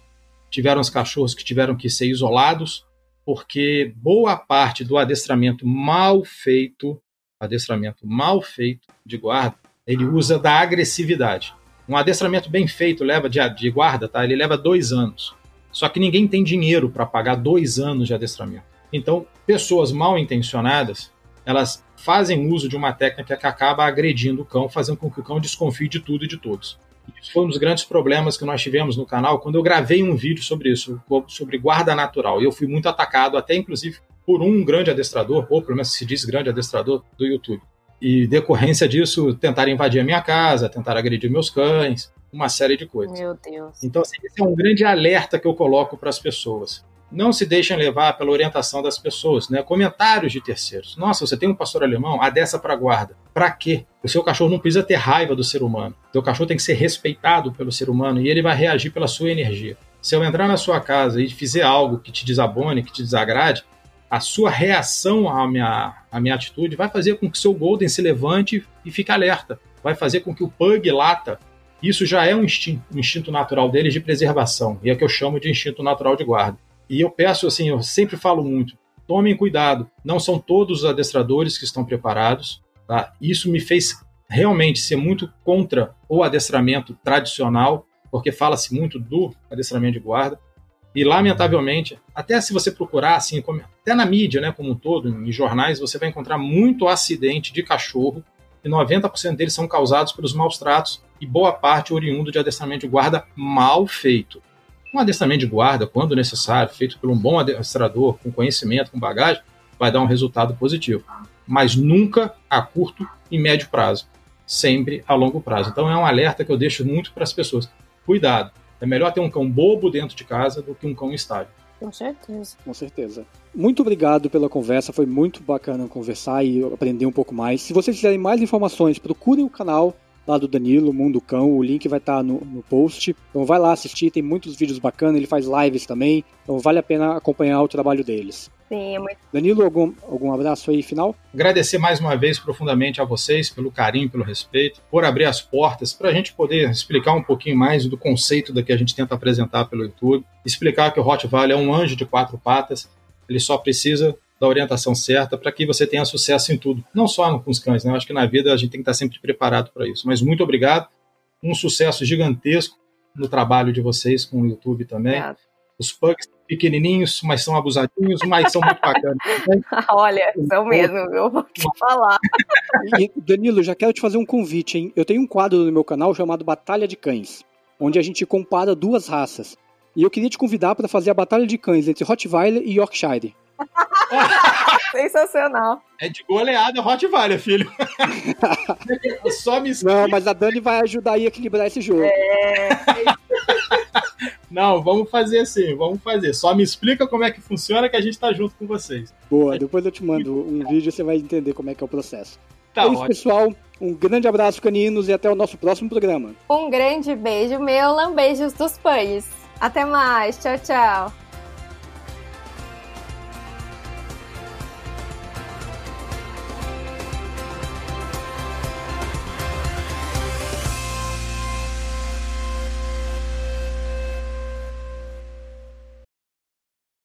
tiveram os cachorros que tiveram que ser isolados, porque boa parte do adestramento mal feito, adestramento mal feito de guarda, ele usa da agressividade. Um adestramento bem feito leva de, de guarda, tá? Ele leva dois anos. Só que ninguém tem dinheiro para pagar dois anos de adestramento. Então, pessoas mal intencionadas, elas fazem uso de uma técnica que acaba agredindo o cão, fazendo com que o cão desconfie de tudo e de todos. Isso foi um dos grandes problemas que nós tivemos no canal quando eu gravei um vídeo sobre isso, sobre guarda natural. E eu fui muito atacado, até inclusive por um grande adestrador, ou pelo menos se diz grande adestrador do YouTube e decorrência disso tentaram invadir a minha casa, tentaram agredir meus cães, uma série de coisas. Meu Deus. Então, assim, esse é um grande alerta que eu coloco para as pessoas. Não se deixem levar pela orientação das pessoas, né? Comentários de terceiros. Nossa, você tem um pastor alemão? A dessa para guarda. Para quê? O seu cachorro não precisa ter raiva do ser humano. O seu cachorro tem que ser respeitado pelo ser humano e ele vai reagir pela sua energia. Se eu entrar na sua casa e fizer algo que te desabone, que te desagrade, a sua reação à minha, à minha atitude vai fazer com que seu Golden se levante e fique alerta. Vai fazer com que o Pug lata. Isso já é um instinto, um instinto natural deles de preservação. E é o que eu chamo de instinto natural de guarda. E eu peço, assim, eu sempre falo muito, tomem cuidado. Não são todos os adestradores que estão preparados. Tá? Isso me fez realmente ser muito contra o adestramento tradicional, porque fala-se muito do adestramento de guarda. E, lamentavelmente, até se você procurar, assim, até na mídia, né, como um todo, em jornais, você vai encontrar muito acidente de cachorro, e 90% deles são causados pelos maus tratos, e boa parte oriundo de adestramento de guarda mal feito. Um adestramento de guarda, quando necessário, feito por um bom adestrador, com conhecimento, com bagagem, vai dar um resultado positivo. Mas nunca a curto e médio prazo, sempre a longo prazo. Então é um alerta que eu deixo muito para as pessoas. Cuidado, é melhor ter um cão bobo dentro de casa do que um cão estável. Com certeza. Com certeza. Muito obrigado pela conversa, foi muito bacana conversar e aprender um pouco mais. Se vocês quiserem mais informações, procurem o canal lá do Danilo, Mundo Cão, o link vai estar tá no, no post. Então vai lá assistir, tem muitos vídeos bacanas, ele faz lives também, então vale a pena acompanhar o trabalho deles. Sim, é muito. Danilo, algum, algum abraço aí final? Agradecer mais uma vez profundamente a vocês pelo carinho, pelo respeito, por abrir as portas para a gente poder explicar um pouquinho mais do conceito da que a gente tenta apresentar pelo YouTube, explicar que o Rottweiler é um anjo de quatro patas, ele só precisa da orientação certa para que você tenha sucesso em tudo. Não só com os cães, né? Eu acho que na vida a gente tem que estar sempre preparado para isso. Mas muito obrigado. Um sucesso gigantesco no trabalho de vocês com o YouTube também. Obrigado. Os pugs pequenininhos, mas são abusadinhos, mas são muito bacanas. Olha, são mesmo, eu vou te falar. E, Danilo, já quero te fazer um convite, hein? Eu tenho um quadro no meu canal chamado Batalha de Cães, onde a gente compara duas raças. E eu queria te convidar para fazer a batalha de cães entre Rottweiler e Yorkshire. Sensacional. É de goleada Rottweiler, filho. Só me Não, mas a Dani vai ajudar aí a equilibrar esse jogo. É. Não, vamos fazer assim, vamos fazer. Só me explica como é que funciona que a gente tá junto com vocês. Boa, depois eu te mando um vídeo e você vai entender como é que é o processo. Tá é isso, ótimo. pessoal. Um grande abraço, caninos, e até o nosso próximo programa. Um grande beijo, meu, beijos dos pães. Até mais, tchau, tchau.